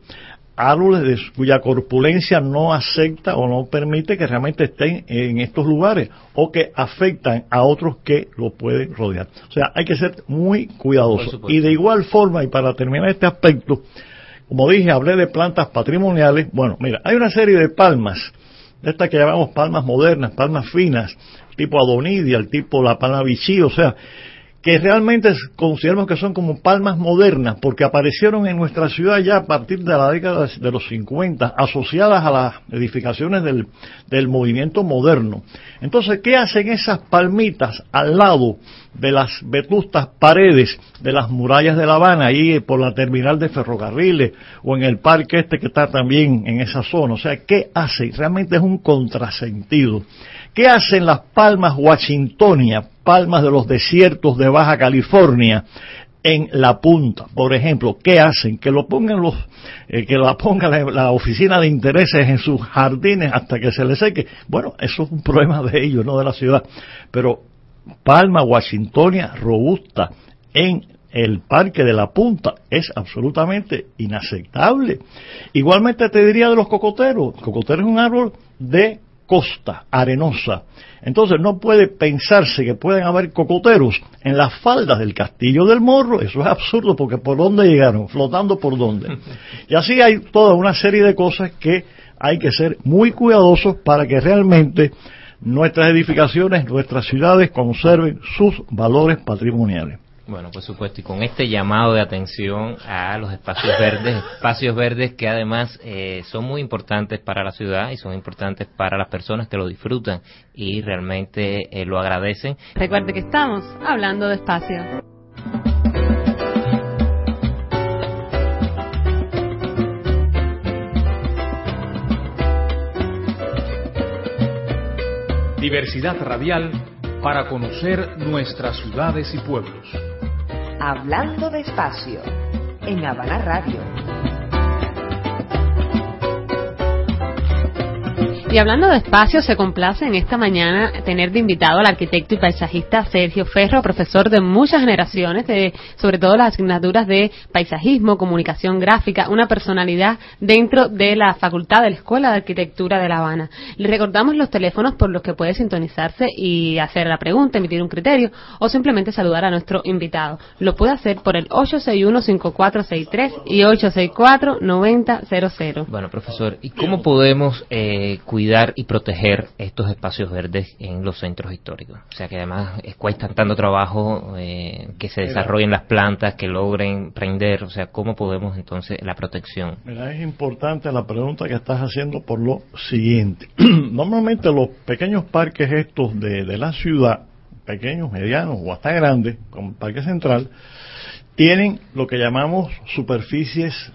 árboles cuya corpulencia no acepta o no permite que realmente estén en estos lugares o que afectan a otros que lo pueden rodear. O sea, hay que ser muy cuidadosos. Y de igual forma, y para terminar este aspecto, como dije, hablé de plantas patrimoniales. Bueno, mira, hay una serie de palmas, de estas que llamamos palmas modernas, palmas finas, tipo Adonidia, el tipo la palma Vichy, o sea, que realmente consideramos que son como palmas modernas, porque aparecieron en nuestra ciudad ya a partir de la década de los 50, asociadas a las edificaciones del, del movimiento moderno. Entonces, ¿qué hacen esas palmitas al lado de las vetustas paredes de las murallas de La Habana, ahí por la terminal de ferrocarriles, o en el parque este que está también en esa zona? O sea, ¿qué hace? Realmente es un contrasentido. ¿Qué hacen las palmas washingtonia, palmas de los desiertos de Baja California, en la punta, por ejemplo, ¿qué hacen? Que lo pongan los, eh, que la ponga la, oficina de intereses en sus jardines hasta que se les seque. Bueno, eso es un problema de ellos, no de la ciudad. Pero palma washingtonia robusta en el parque de la punta es absolutamente inaceptable. Igualmente te diría de los cocoteros. Cocotero es un árbol de costa arenosa. Entonces no puede pensarse que pueden haber cocoteros en las faldas del castillo del Morro, eso es absurdo porque por dónde llegaron, flotando por dónde. Y así hay toda una serie de cosas que hay que ser muy cuidadosos para que realmente nuestras edificaciones, nuestras ciudades conserven sus valores patrimoniales. Bueno, por supuesto, y con este llamado de atención a los espacios verdes, espacios verdes que además eh, son muy importantes para la ciudad y son importantes para las personas que lo disfrutan y realmente eh, lo agradecen. Recuerde que estamos hablando de espacio. Diversidad radial para conocer nuestras ciudades y pueblos. Hablando despacio en Habana Radio. Y hablando de espacio, se complace en esta mañana tener de invitado al arquitecto y paisajista Sergio Ferro, profesor de muchas generaciones, de, sobre todo las asignaturas de paisajismo, comunicación gráfica, una personalidad dentro de la Facultad de la Escuela de Arquitectura de La Habana. Le recordamos los teléfonos por los que puede sintonizarse y hacer la pregunta, emitir un criterio o simplemente saludar a nuestro invitado. Lo puede hacer por el 861-5463 y 864-9000. Bueno, profesor, ¿y cómo podemos eh, cuidar cuidar y proteger estos espacios verdes en los centros históricos. O sea que además cuesta tanto trabajo eh, que se desarrollen las plantas, que logren prender. O sea, ¿cómo podemos entonces la protección? Mira, es importante la pregunta que estás haciendo por lo siguiente. Normalmente los pequeños parques estos de, de la ciudad, pequeños, medianos o hasta grandes, como el Parque Central, tienen lo que llamamos superficies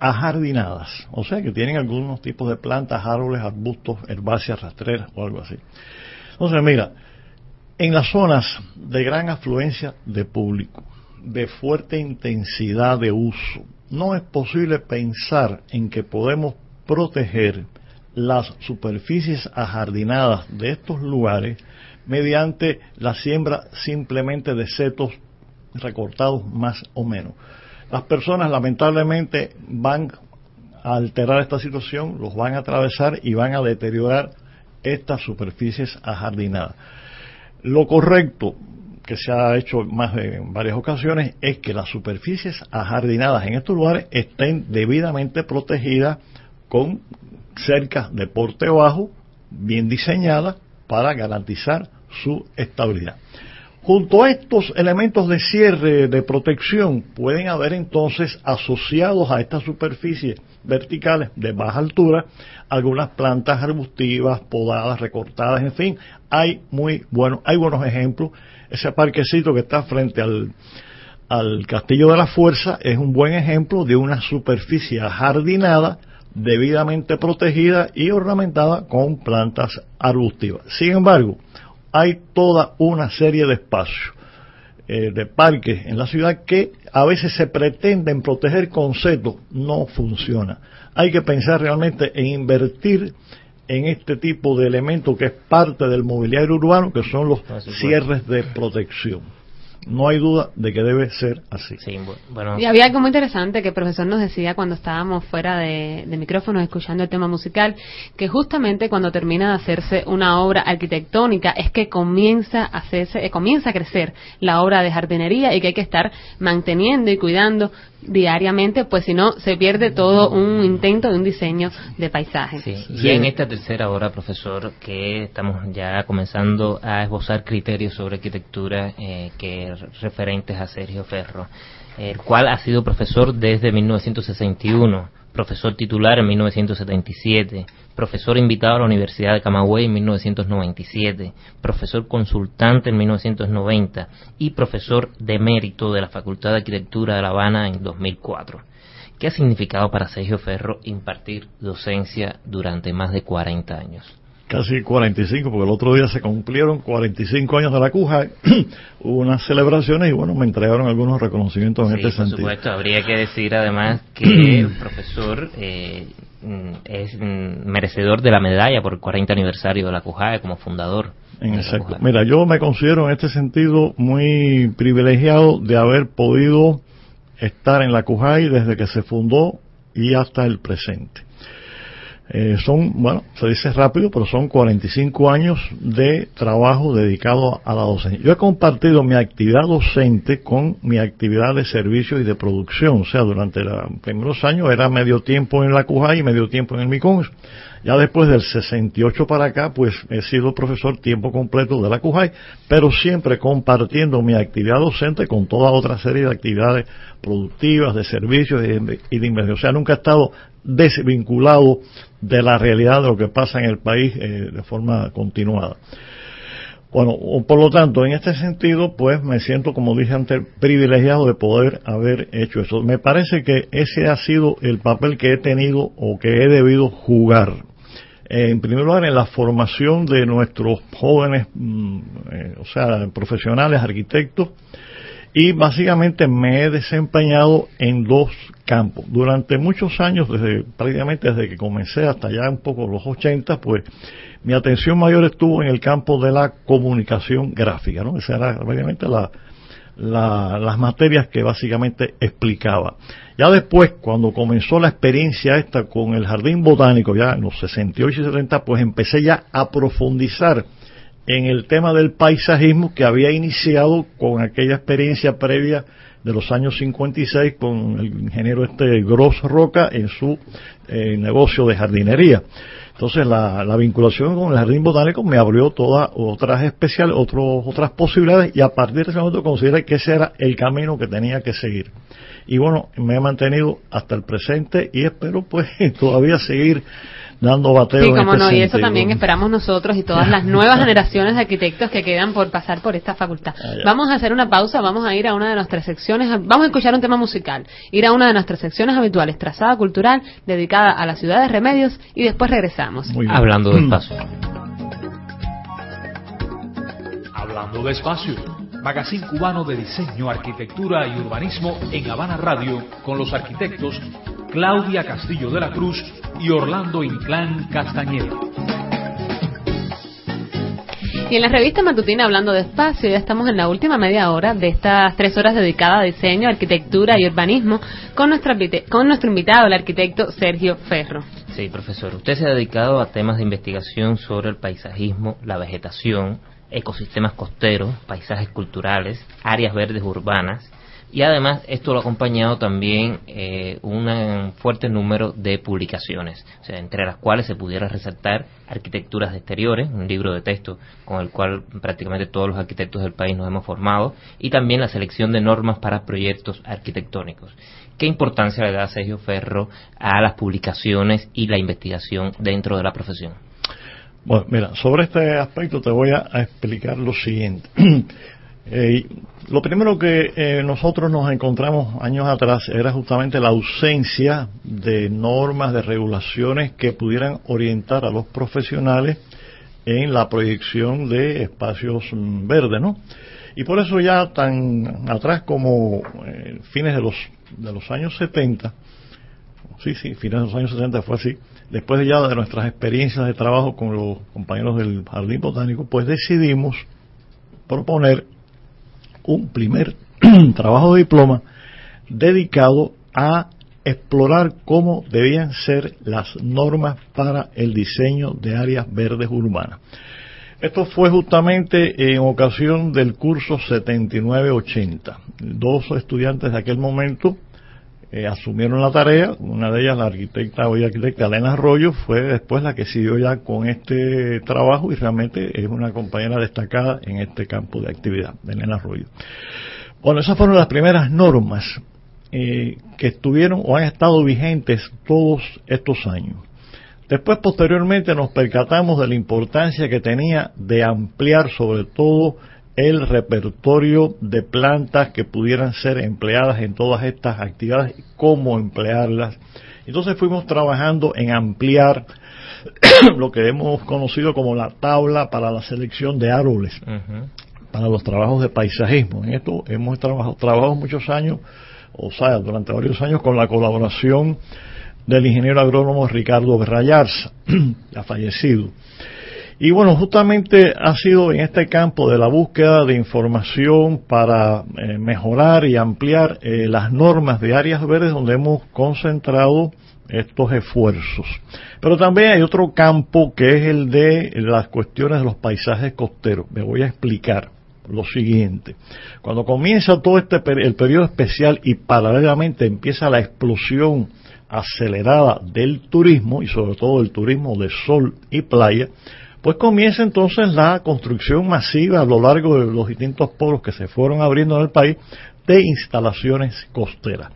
ajardinadas, o sea que tienen algunos tipos de plantas, árboles, arbustos, herbáceas, rastreras o algo así. Entonces, mira, en las zonas de gran afluencia de público, de fuerte intensidad de uso, no es posible pensar en que podemos proteger las superficies ajardinadas de estos lugares mediante la siembra simplemente de setos recortados más o menos. Las personas lamentablemente van a alterar esta situación, los van a atravesar y van a deteriorar estas superficies ajardinadas. Lo correcto que se ha hecho más en varias ocasiones es que las superficies ajardinadas en estos lugares estén debidamente protegidas con cercas de porte bajo, bien diseñadas para garantizar su estabilidad. Junto a estos elementos de cierre, de protección, pueden haber entonces asociados a estas superficies verticales de baja altura algunas plantas arbustivas, podadas, recortadas, en fin, hay muy bueno, hay buenos ejemplos. Ese parquecito que está frente al, al Castillo de la Fuerza es un buen ejemplo de una superficie jardinada debidamente protegida y ornamentada con plantas arbustivas. Sin embargo, hay toda una serie de espacios, eh, de parques en la ciudad que a veces se pretenden proteger con setos, no funciona. Hay que pensar realmente en invertir en este tipo de elementos que es parte del mobiliario urbano, que son los cierres de protección. No hay duda de que debe ser así. Y había algo muy interesante que el profesor nos decía cuando estábamos fuera de, de micrófonos escuchando el tema musical, que justamente cuando termina de hacerse una obra arquitectónica es que comienza a hacerse, eh, comienza a crecer la obra de jardinería y que hay que estar manteniendo y cuidando diariamente, pues si no se pierde todo un intento de un diseño de paisaje. Y en esta tercera hora, profesor, que estamos ya comenzando a esbozar criterios sobre arquitectura eh, que referentes a Sergio Ferro, el cual ha sido profesor desde 1961 profesor titular en 1977, profesor invitado a la Universidad de Camagüey en 1997, profesor consultante en 1990 y profesor de mérito de la Facultad de Arquitectura de La Habana en 2004. ¿Qué ha significado para Sergio Ferro impartir docencia durante más de 40 años? Casi 45, porque el otro día se cumplieron 45 años de la Cuja, hubo unas celebraciones y bueno, me entregaron algunos reconocimientos en este sentido. Por supuesto, habría que decir además que el profesor eh, es merecedor de la medalla por el 40 aniversario de la CUJAE como fundador. En exacto. Mira, yo me considero en este sentido muy privilegiado de haber podido estar en la CUJAI desde que se fundó y hasta el presente. Eh, son, bueno, se dice rápido, pero son 45 años de trabajo dedicado a la docencia. Yo he compartido mi actividad docente con mi actividad de servicio y de producción. O sea, durante los primeros años era medio tiempo en la CUJA y medio tiempo en el MICONS. Ya después del 68 para acá, pues he sido profesor tiempo completo de la CUJAI, pero siempre compartiendo mi actividad docente con toda otra serie de actividades productivas, de servicios y de, inversión. O sea, nunca he estado desvinculado de la realidad de lo que pasa en el país eh, de forma continuada. Bueno, por lo tanto, en este sentido, pues me siento, como dije antes, privilegiado de poder haber hecho eso. Me parece que ese ha sido el papel que he tenido o que he debido jugar. En primer lugar, en la formación de nuestros jóvenes, mm, eh, o sea, profesionales, arquitectos, y básicamente me he desempeñado en dos campos. Durante muchos años, desde prácticamente desde que comencé hasta ya un poco los 80, pues mi atención mayor estuvo en el campo de la comunicación gráfica, ¿no? Esa era prácticamente la, las materias que básicamente explicaba. Ya después, cuando comenzó la experiencia esta con el jardín botánico, ya en los 68 y 70, pues empecé ya a profundizar en el tema del paisajismo que había iniciado con aquella experiencia previa de los años 56 con el ingeniero este Gross Roca en su eh, negocio de jardinería. Entonces la, vinculación con el jardín botánico me abrió todas otras especiales, otras posibilidades y a partir de ese momento consideré que ese era el camino que tenía que seguir. Y bueno, me he mantenido hasta el presente y espero pues todavía seguir dando bateo. Sí, como este no, y eso también esperamos nosotros y todas las nuevas generaciones de arquitectos que quedan por pasar por esta facultad. Ah, vamos a hacer una pausa, vamos a ir a una de nuestras secciones, vamos a escuchar un tema musical, ir a una de nuestras secciones habituales, trazada cultural, dedicada a la ciudad de Remedios, y después regresamos. Hablando de espacio. Hablando de espacio. Magazine cubano de diseño, arquitectura y urbanismo en Habana Radio con los arquitectos Claudia Castillo de la Cruz y Orlando Inclán Castañeda. Y en la revista matutina Hablando de Espacio, ya estamos en la última media hora de estas tres horas dedicadas a diseño, arquitectura y urbanismo con, con nuestro invitado, el arquitecto Sergio Ferro. Sí, profesor. Usted se ha dedicado a temas de investigación sobre el paisajismo, la vegetación, ecosistemas costeros, paisajes culturales, áreas verdes urbanas y además esto lo ha acompañado también eh, un fuerte número de publicaciones, o sea, entre las cuales se pudiera resaltar Arquitecturas de Exteriores, un libro de texto con el cual prácticamente todos los arquitectos del país nos hemos formado, y también la selección de normas para proyectos arquitectónicos. ¿Qué importancia le da Sergio Ferro a las publicaciones y la investigación dentro de la profesión? Bueno, mira, sobre este aspecto te voy a explicar lo siguiente. Eh, lo primero que eh, nosotros nos encontramos años atrás era justamente la ausencia de normas, de regulaciones que pudieran orientar a los profesionales en la proyección de espacios mm, verdes, ¿no? Y por eso ya tan atrás como eh, fines de los, de los años 70, sí, sí, fines de los años 70 fue así, después ya de nuestras experiencias de trabajo con los compañeros del Jardín Botánico, pues decidimos proponer un primer trabajo de diploma dedicado a explorar cómo debían ser las normas para el diseño de áreas verdes urbanas. Esto fue justamente en ocasión del curso 7980. Dos estudiantes de aquel momento eh, asumieron la tarea, una de ellas la arquitecta, hoy arquitecta Elena Arroyo, fue después la que siguió ya con este trabajo y realmente es una compañera destacada en este campo de actividad, Elena Arroyo. Bueno, esas fueron las primeras normas eh, que estuvieron o han estado vigentes todos estos años. Después, posteriormente, nos percatamos de la importancia que tenía de ampliar sobre todo el repertorio de plantas que pudieran ser empleadas en todas estas actividades, cómo emplearlas. Entonces fuimos trabajando en ampliar lo que hemos conocido como la tabla para la selección de árboles, para los trabajos de paisajismo. En esto hemos trabajado, trabajado muchos años o sea, durante varios años con la colaboración del ingeniero agrónomo Ricardo Berrayarza, ya fallecido. Y bueno, justamente ha sido en este campo de la búsqueda de información para eh, mejorar y ampliar eh, las normas de áreas verdes donde hemos concentrado estos esfuerzos. Pero también hay otro campo que es el de las cuestiones de los paisajes costeros. Me voy a explicar lo siguiente. Cuando comienza todo este el periodo especial y paralelamente empieza la explosión acelerada del turismo y sobre todo el turismo de sol y playa, pues comienza entonces la construcción masiva a lo largo de los distintos polos que se fueron abriendo en el país de instalaciones costeras.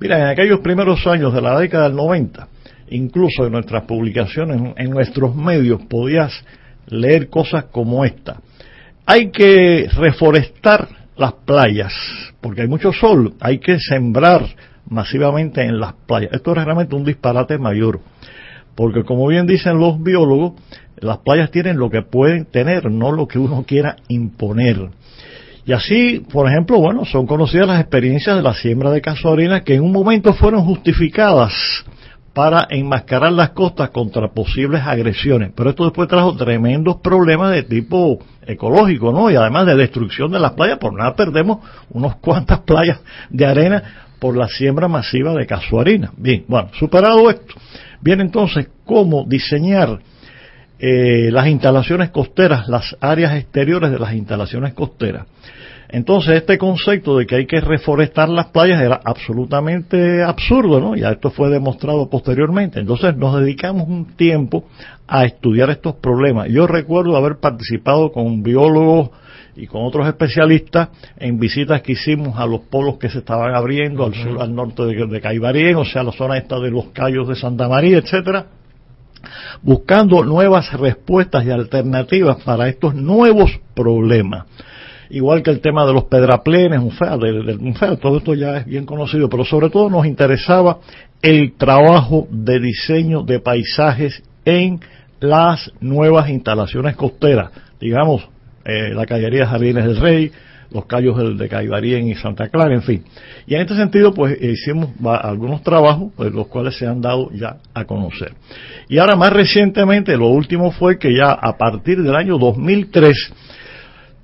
Mira, en aquellos primeros años de la década del 90, incluso en nuestras publicaciones, en nuestros medios, podías leer cosas como esta. Hay que reforestar las playas, porque hay mucho sol, hay que sembrar masivamente en las playas. Esto es realmente un disparate mayor, porque como bien dicen los biólogos, las playas tienen lo que pueden tener, no lo que uno quiera imponer. Y así, por ejemplo, bueno, son conocidas las experiencias de la siembra de casuarina que en un momento fueron justificadas para enmascarar las costas contra posibles agresiones. Pero esto después trajo tremendos problemas de tipo ecológico, ¿no? Y además de destrucción de las playas, por nada perdemos unas cuantas playas de arena por la siembra masiva de casuarina. Bien, bueno, superado esto, viene entonces cómo diseñar eh, las instalaciones costeras, las áreas exteriores de las instalaciones costeras. Entonces, este concepto de que hay que reforestar las playas era absolutamente absurdo, ¿no? Ya esto fue demostrado posteriormente. Entonces, nos dedicamos un tiempo a estudiar estos problemas. Yo recuerdo haber participado con biólogos y con otros especialistas en visitas que hicimos a los polos que se estaban abriendo al sur, al norte de, de Caibarien, o sea, la zona esta de los Cayos de Santa María, etcétera, buscando nuevas respuestas y alternativas para estos nuevos problemas. Igual que el tema de los pedraplenes, un feo, todo esto ya es bien conocido, pero sobre todo nos interesaba el trabajo de diseño de paisajes en las nuevas instalaciones costeras, digamos, eh, la callería Jardines del Rey, los callos de Caibarien y Santa Clara, en fin. Y en este sentido, pues hicimos algunos trabajos, pues, los cuales se han dado ya a conocer. Y ahora más recientemente, lo último fue que ya a partir del año 2003,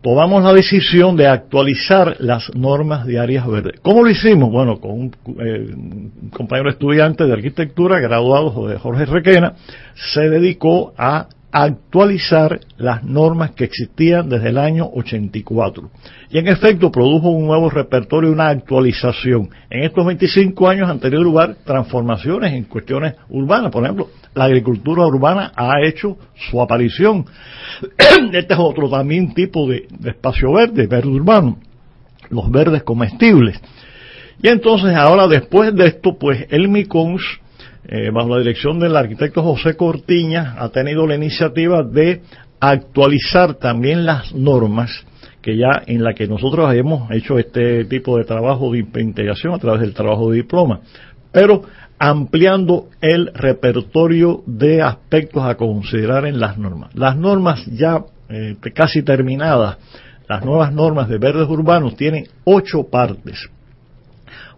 tomamos la decisión de actualizar las normas de áreas verdes. ¿Cómo lo hicimos? Bueno, con un, eh, compañero estudiante de arquitectura, graduado de Jorge Requena, se dedicó a actualizar las normas que existían desde el año 84. Y en efecto produjo un nuevo repertorio, una actualización. En estos 25 años han tenido lugar transformaciones en cuestiones urbanas. Por ejemplo, la agricultura urbana ha hecho su aparición. este es otro también tipo de, espacio verde, verde urbano. Los verdes comestibles. Y entonces ahora después de esto, pues el MICONS eh, bajo la dirección del arquitecto José Cortiña, ha tenido la iniciativa de actualizar también las normas que ya en la que nosotros hemos hecho este tipo de trabajo de integración a través del trabajo de diploma, pero ampliando el repertorio de aspectos a considerar en las normas. Las normas ya eh, casi terminadas, las nuevas normas de verdes urbanos tienen ocho partes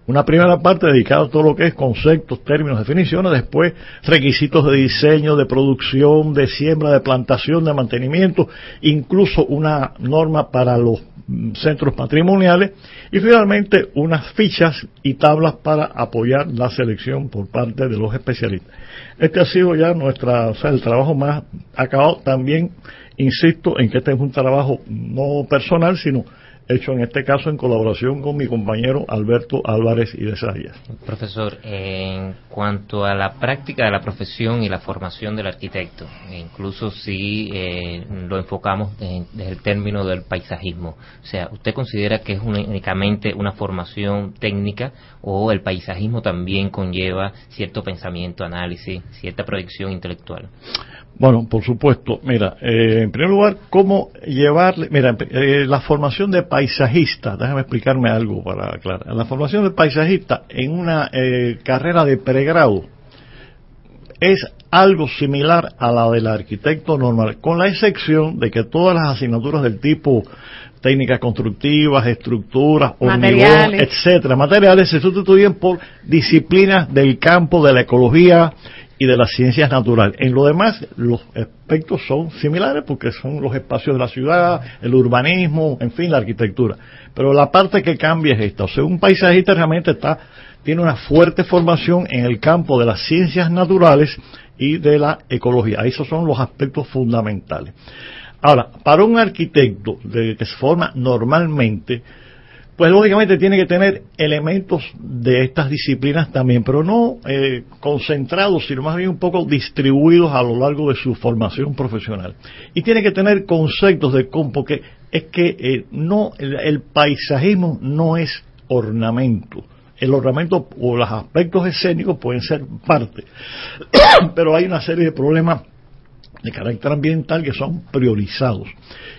Una primera parte dedicada a todo lo que es conceptos, términos, definiciones, después requisitos de diseño, de producción, de siembra, de plantación, de mantenimiento, incluso una norma para los centros patrimoniales y finalmente unas fichas y tablas para apoyar la selección por parte de los especialistas. Este ha sido ya nuestra, o sea, el trabajo más acabado. También insisto en que este es un trabajo no personal, sino hecho en este caso en colaboración con mi compañero Alberto Álvarez y de Sayas. Profesor, en cuanto a la práctica de la profesión y la formación del arquitecto, e incluso si eh, lo enfocamos desde, el término del paisajismo, o sea, ¿usted considera que es únicamente una formación técnica o el paisajismo también conlleva cierto pensamiento, análisis, cierta proyección intelectual? Bueno, por supuesto. Mira, eh, en primer lugar, cómo llevarle. Mira, eh, la formación de paisajista, déjame explicarme algo para aclarar. La formación de paisajista en una eh, carrera de pregrado es algo similar a la del arquitecto normal, con la excepción de que todas las asignaturas del tipo técnicas constructivas, estructuras, hormigón, etcétera, materiales se sustituyen por disciplinas del campo de la ecología, y de las ciencias naturales. En lo demás, los aspectos son similares porque son los espacios de la ciudad, el urbanismo, en fin, la arquitectura. Pero la parte que cambia es esta. O sea, un paisajista realmente está, tiene una fuerte formación en el campo de las ciencias naturales y de la ecología. Esos son los aspectos fundamentales. Ahora, para un arquitecto de, que se forma normalmente, pues lógicamente tiene que tener elementos de estas disciplinas también, pero no eh, concentrados, sino más bien un poco distribuidos a lo largo de su formación profesional. Y tiene que tener conceptos de cómo, porque es que eh, no el, paisajismo no es ornamento. El ornamento o los aspectos escénicos pueden ser parte, pero hay una serie de problemas de carácter ambiental que son priorizados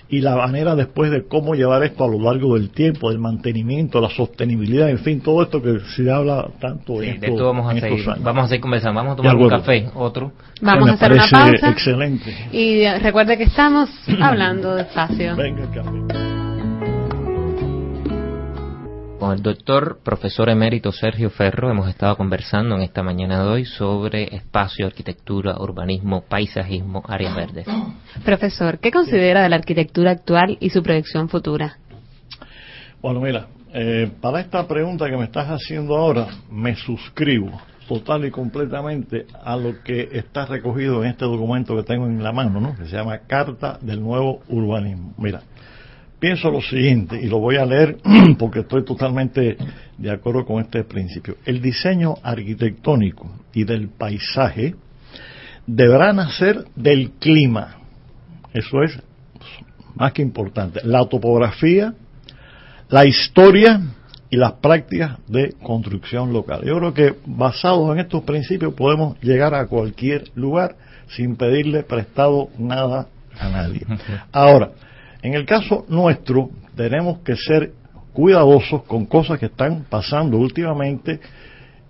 y la manera después de cómo llevar esto a lo largo del tiempo, del mantenimiento, la sostenibilidad, en fin, todo esto que se habla tanto en, de esto vamos a seguir, Vamos a seguir conversando, vamos a tomar un café, otro. Vamos a hacer una pausa. Excelente. Y recuerde que estamos hablando despacio. Venga el café con el doctor profesor emérito Sergio Ferro hemos estado conversando en esta mañana de hoy sobre espacio, arquitectura, urbanismo, paisajismo, áreas verdes. Profesor, ¿qué considera de la arquitectura actual y su proyección futura? Bueno, mira, eh, para esta pregunta que me estás haciendo ahora, me suscribo total y completamente a lo que está recogido en este documento que tengo en la mano, ¿no? que se llama Carta del Nuevo Urbanismo. Mira, pienso lo siguiente, y lo voy a leer porque estoy totalmente de acuerdo con este principio. El diseño arquitectónico y del paisaje deberá nacer del clima. Eso es más que importante. La topografía, la historia y las prácticas de construcción local. Yo creo que basados en estos principios podemos llegar a cualquier lugar sin pedirle prestado nada a nadie. Ahora, en el caso nuestro, tenemos que ser cuidadosos con cosas que están pasando últimamente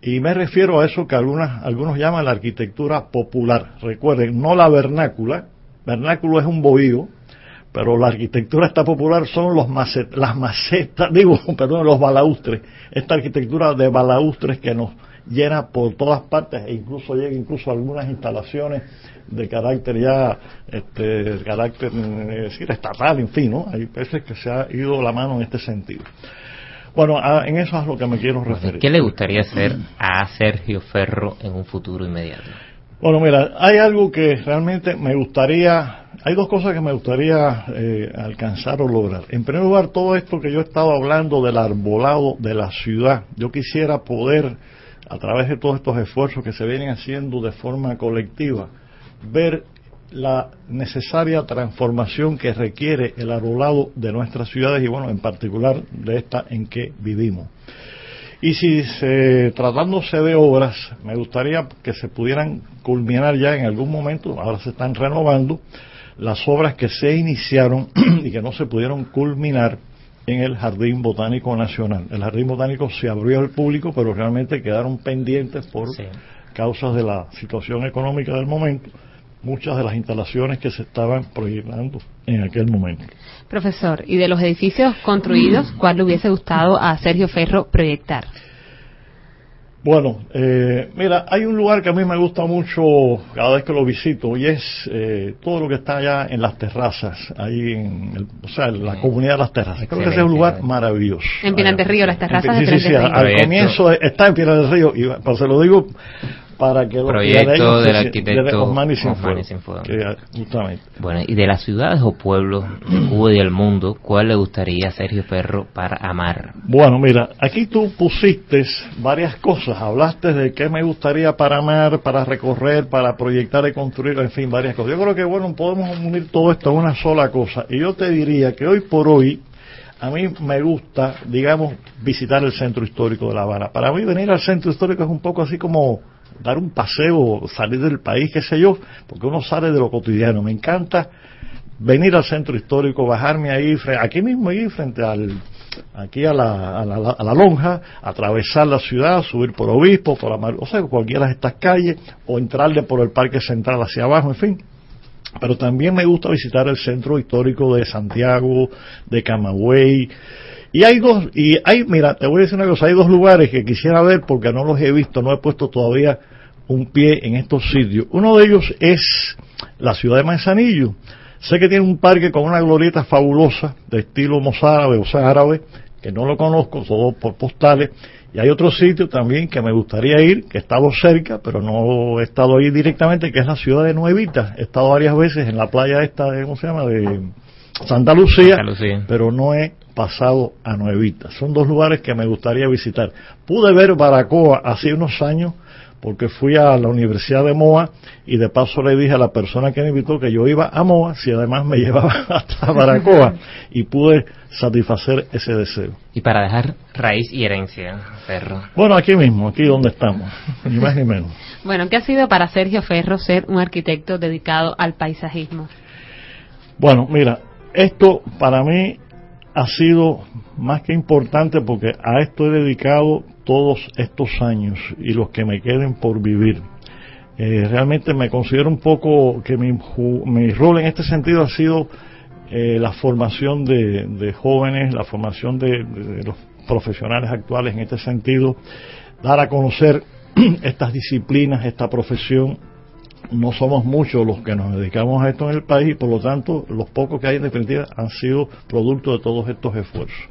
y me refiero a eso que algunas, algunos llaman la arquitectura popular. Recuerden, no la vernácula, vernáculo es un bohío, pero la arquitectura está popular son los las macetas, digo, perdón, los balaustres, esta arquitectura de balaustres que nos llena por todas partes e incluso llega incluso a algunas instalaciones de carácter ya, este, carácter decir, estatal, en fin, ¿no? Hay veces que se ha ido la mano en este sentido. Bueno, en eso es lo que me quiero referir. ¿Qué le gustaría hacer a Sergio Ferro en un futuro inmediato? Bueno, mira, hay algo que realmente me gustaría, hay dos cosas que me gustaría eh, alcanzar o lograr. En primer lugar, todo esto que yo he estado hablando del arbolado de la ciudad, yo quisiera poder, a través de todos estos esfuerzos que se vienen haciendo de forma colectiva, ver la necesaria transformación que requiere el arbolado de nuestras ciudades y bueno, en particular de esta en que vivimos. Y si se, tratándose de obras, me gustaría que se pudieran culminar ya en algún momento, ahora se están renovando, las obras que se iniciaron y que no se pudieron culminar en el Jardín Botánico Nacional. El Jardín Botánico se abrió al público, pero realmente quedaron pendientes por causas de la situación económica del momento muchas de las instalaciones que se estaban proyectando en aquel momento. Profesor, ¿y de los edificios construidos, cuál le hubiese gustado a Sergio Ferro proyectar? Bueno, eh, mira, hay un lugar que a mí me gusta mucho cada vez que lo visito y es eh, todo lo que está allá en las terrazas, ahí en, el, o sea, en la comunidad de las terrazas. Creo que ese es un lugar maravilloso. En Pinar del Río, las terrazas Sí, de sí, sí, al comienzo está en Pinar del Río, y, pero se lo digo para que Proyecto del de- arquitecto Sin Fuego, Sinfuego. que, justamente. Bueno, y de las ciudades o pueblos de Cuba y del mundo, ¿cuál le gustaría a Sergio Ferro para amar? Bueno, mira, aquí tú pusiste varias cosas. Hablaste de qué me gustaría para amar, para recorrer, para proyectar y construir, en fin, varias cosas. Yo creo que, bueno, podemos unir todo esto a una sola cosa. Y yo te diría que hoy por hoy, a mí me gusta, digamos, visitar el centro histórico de La Habana. Para mí venir al centro histórico es un poco así como dar un paseo, salir del país, qué sé yo, porque uno sale de lo cotidiano. Me encanta venir al centro histórico, bajarme ahí, aquí mismo ahí frente al aquí a la, a la, a la lonja, atravesar la ciudad, subir por Obispo, por la o sea, cualquiera de estas calles, o entrarle por el Parque Central hacia abajo, en fin. Pero también me gusta visitar el centro histórico de Santiago, de Camagüey. Y hay dos, y hay, mira, te voy a decir una cosa, hay dos lugares que quisiera ver porque no los he visto, no he puesto todavía un pie en estos sitios. Uno de ellos es la ciudad de Manzanillo. Sé que tiene un parque con una glorieta fabulosa de estilo mozárabe, o sea, árabe, que no lo conozco, todo por postales. Y hay otro sitio también que me gustaría ir, que he estado cerca, pero no he estado ahí directamente, que es la ciudad de Nuevita. He estado varias veces en la playa esta, de, ¿cómo se llama? De Santa Lucía, Santa Lucía. pero no he pasado a Nuevita. Son dos lugares que me gustaría visitar. Pude ver Baracoa hace unos años porque fui a la Universidad de Moa y de paso le dije a la persona que me invitó que yo iba a Moa si además me llevaba hasta Baracoa y pude satisfacer ese deseo. Y para dejar raíz y herencia, Ferro. Bueno, aquí mismo, aquí donde estamos, ni más ni menos. Bueno, ¿qué ha sido para Sergio Ferro ser un arquitecto dedicado al paisajismo? Bueno, mira, esto para mí ha sido más que importante porque a esto he dedicado todos estos años y los que me queden por vivir. Eh, realmente me considero un poco que mi, mi rol en este sentido ha sido eh, la formación de, jóvenes, la formación de los profesionales actuales en este sentido, dar a conocer estas disciplinas, esta profesión no somos muchos los que nos dedicamos a esto en el país y por lo tanto los pocos que hay en definitiva han sido producto de todos estos esfuerzos.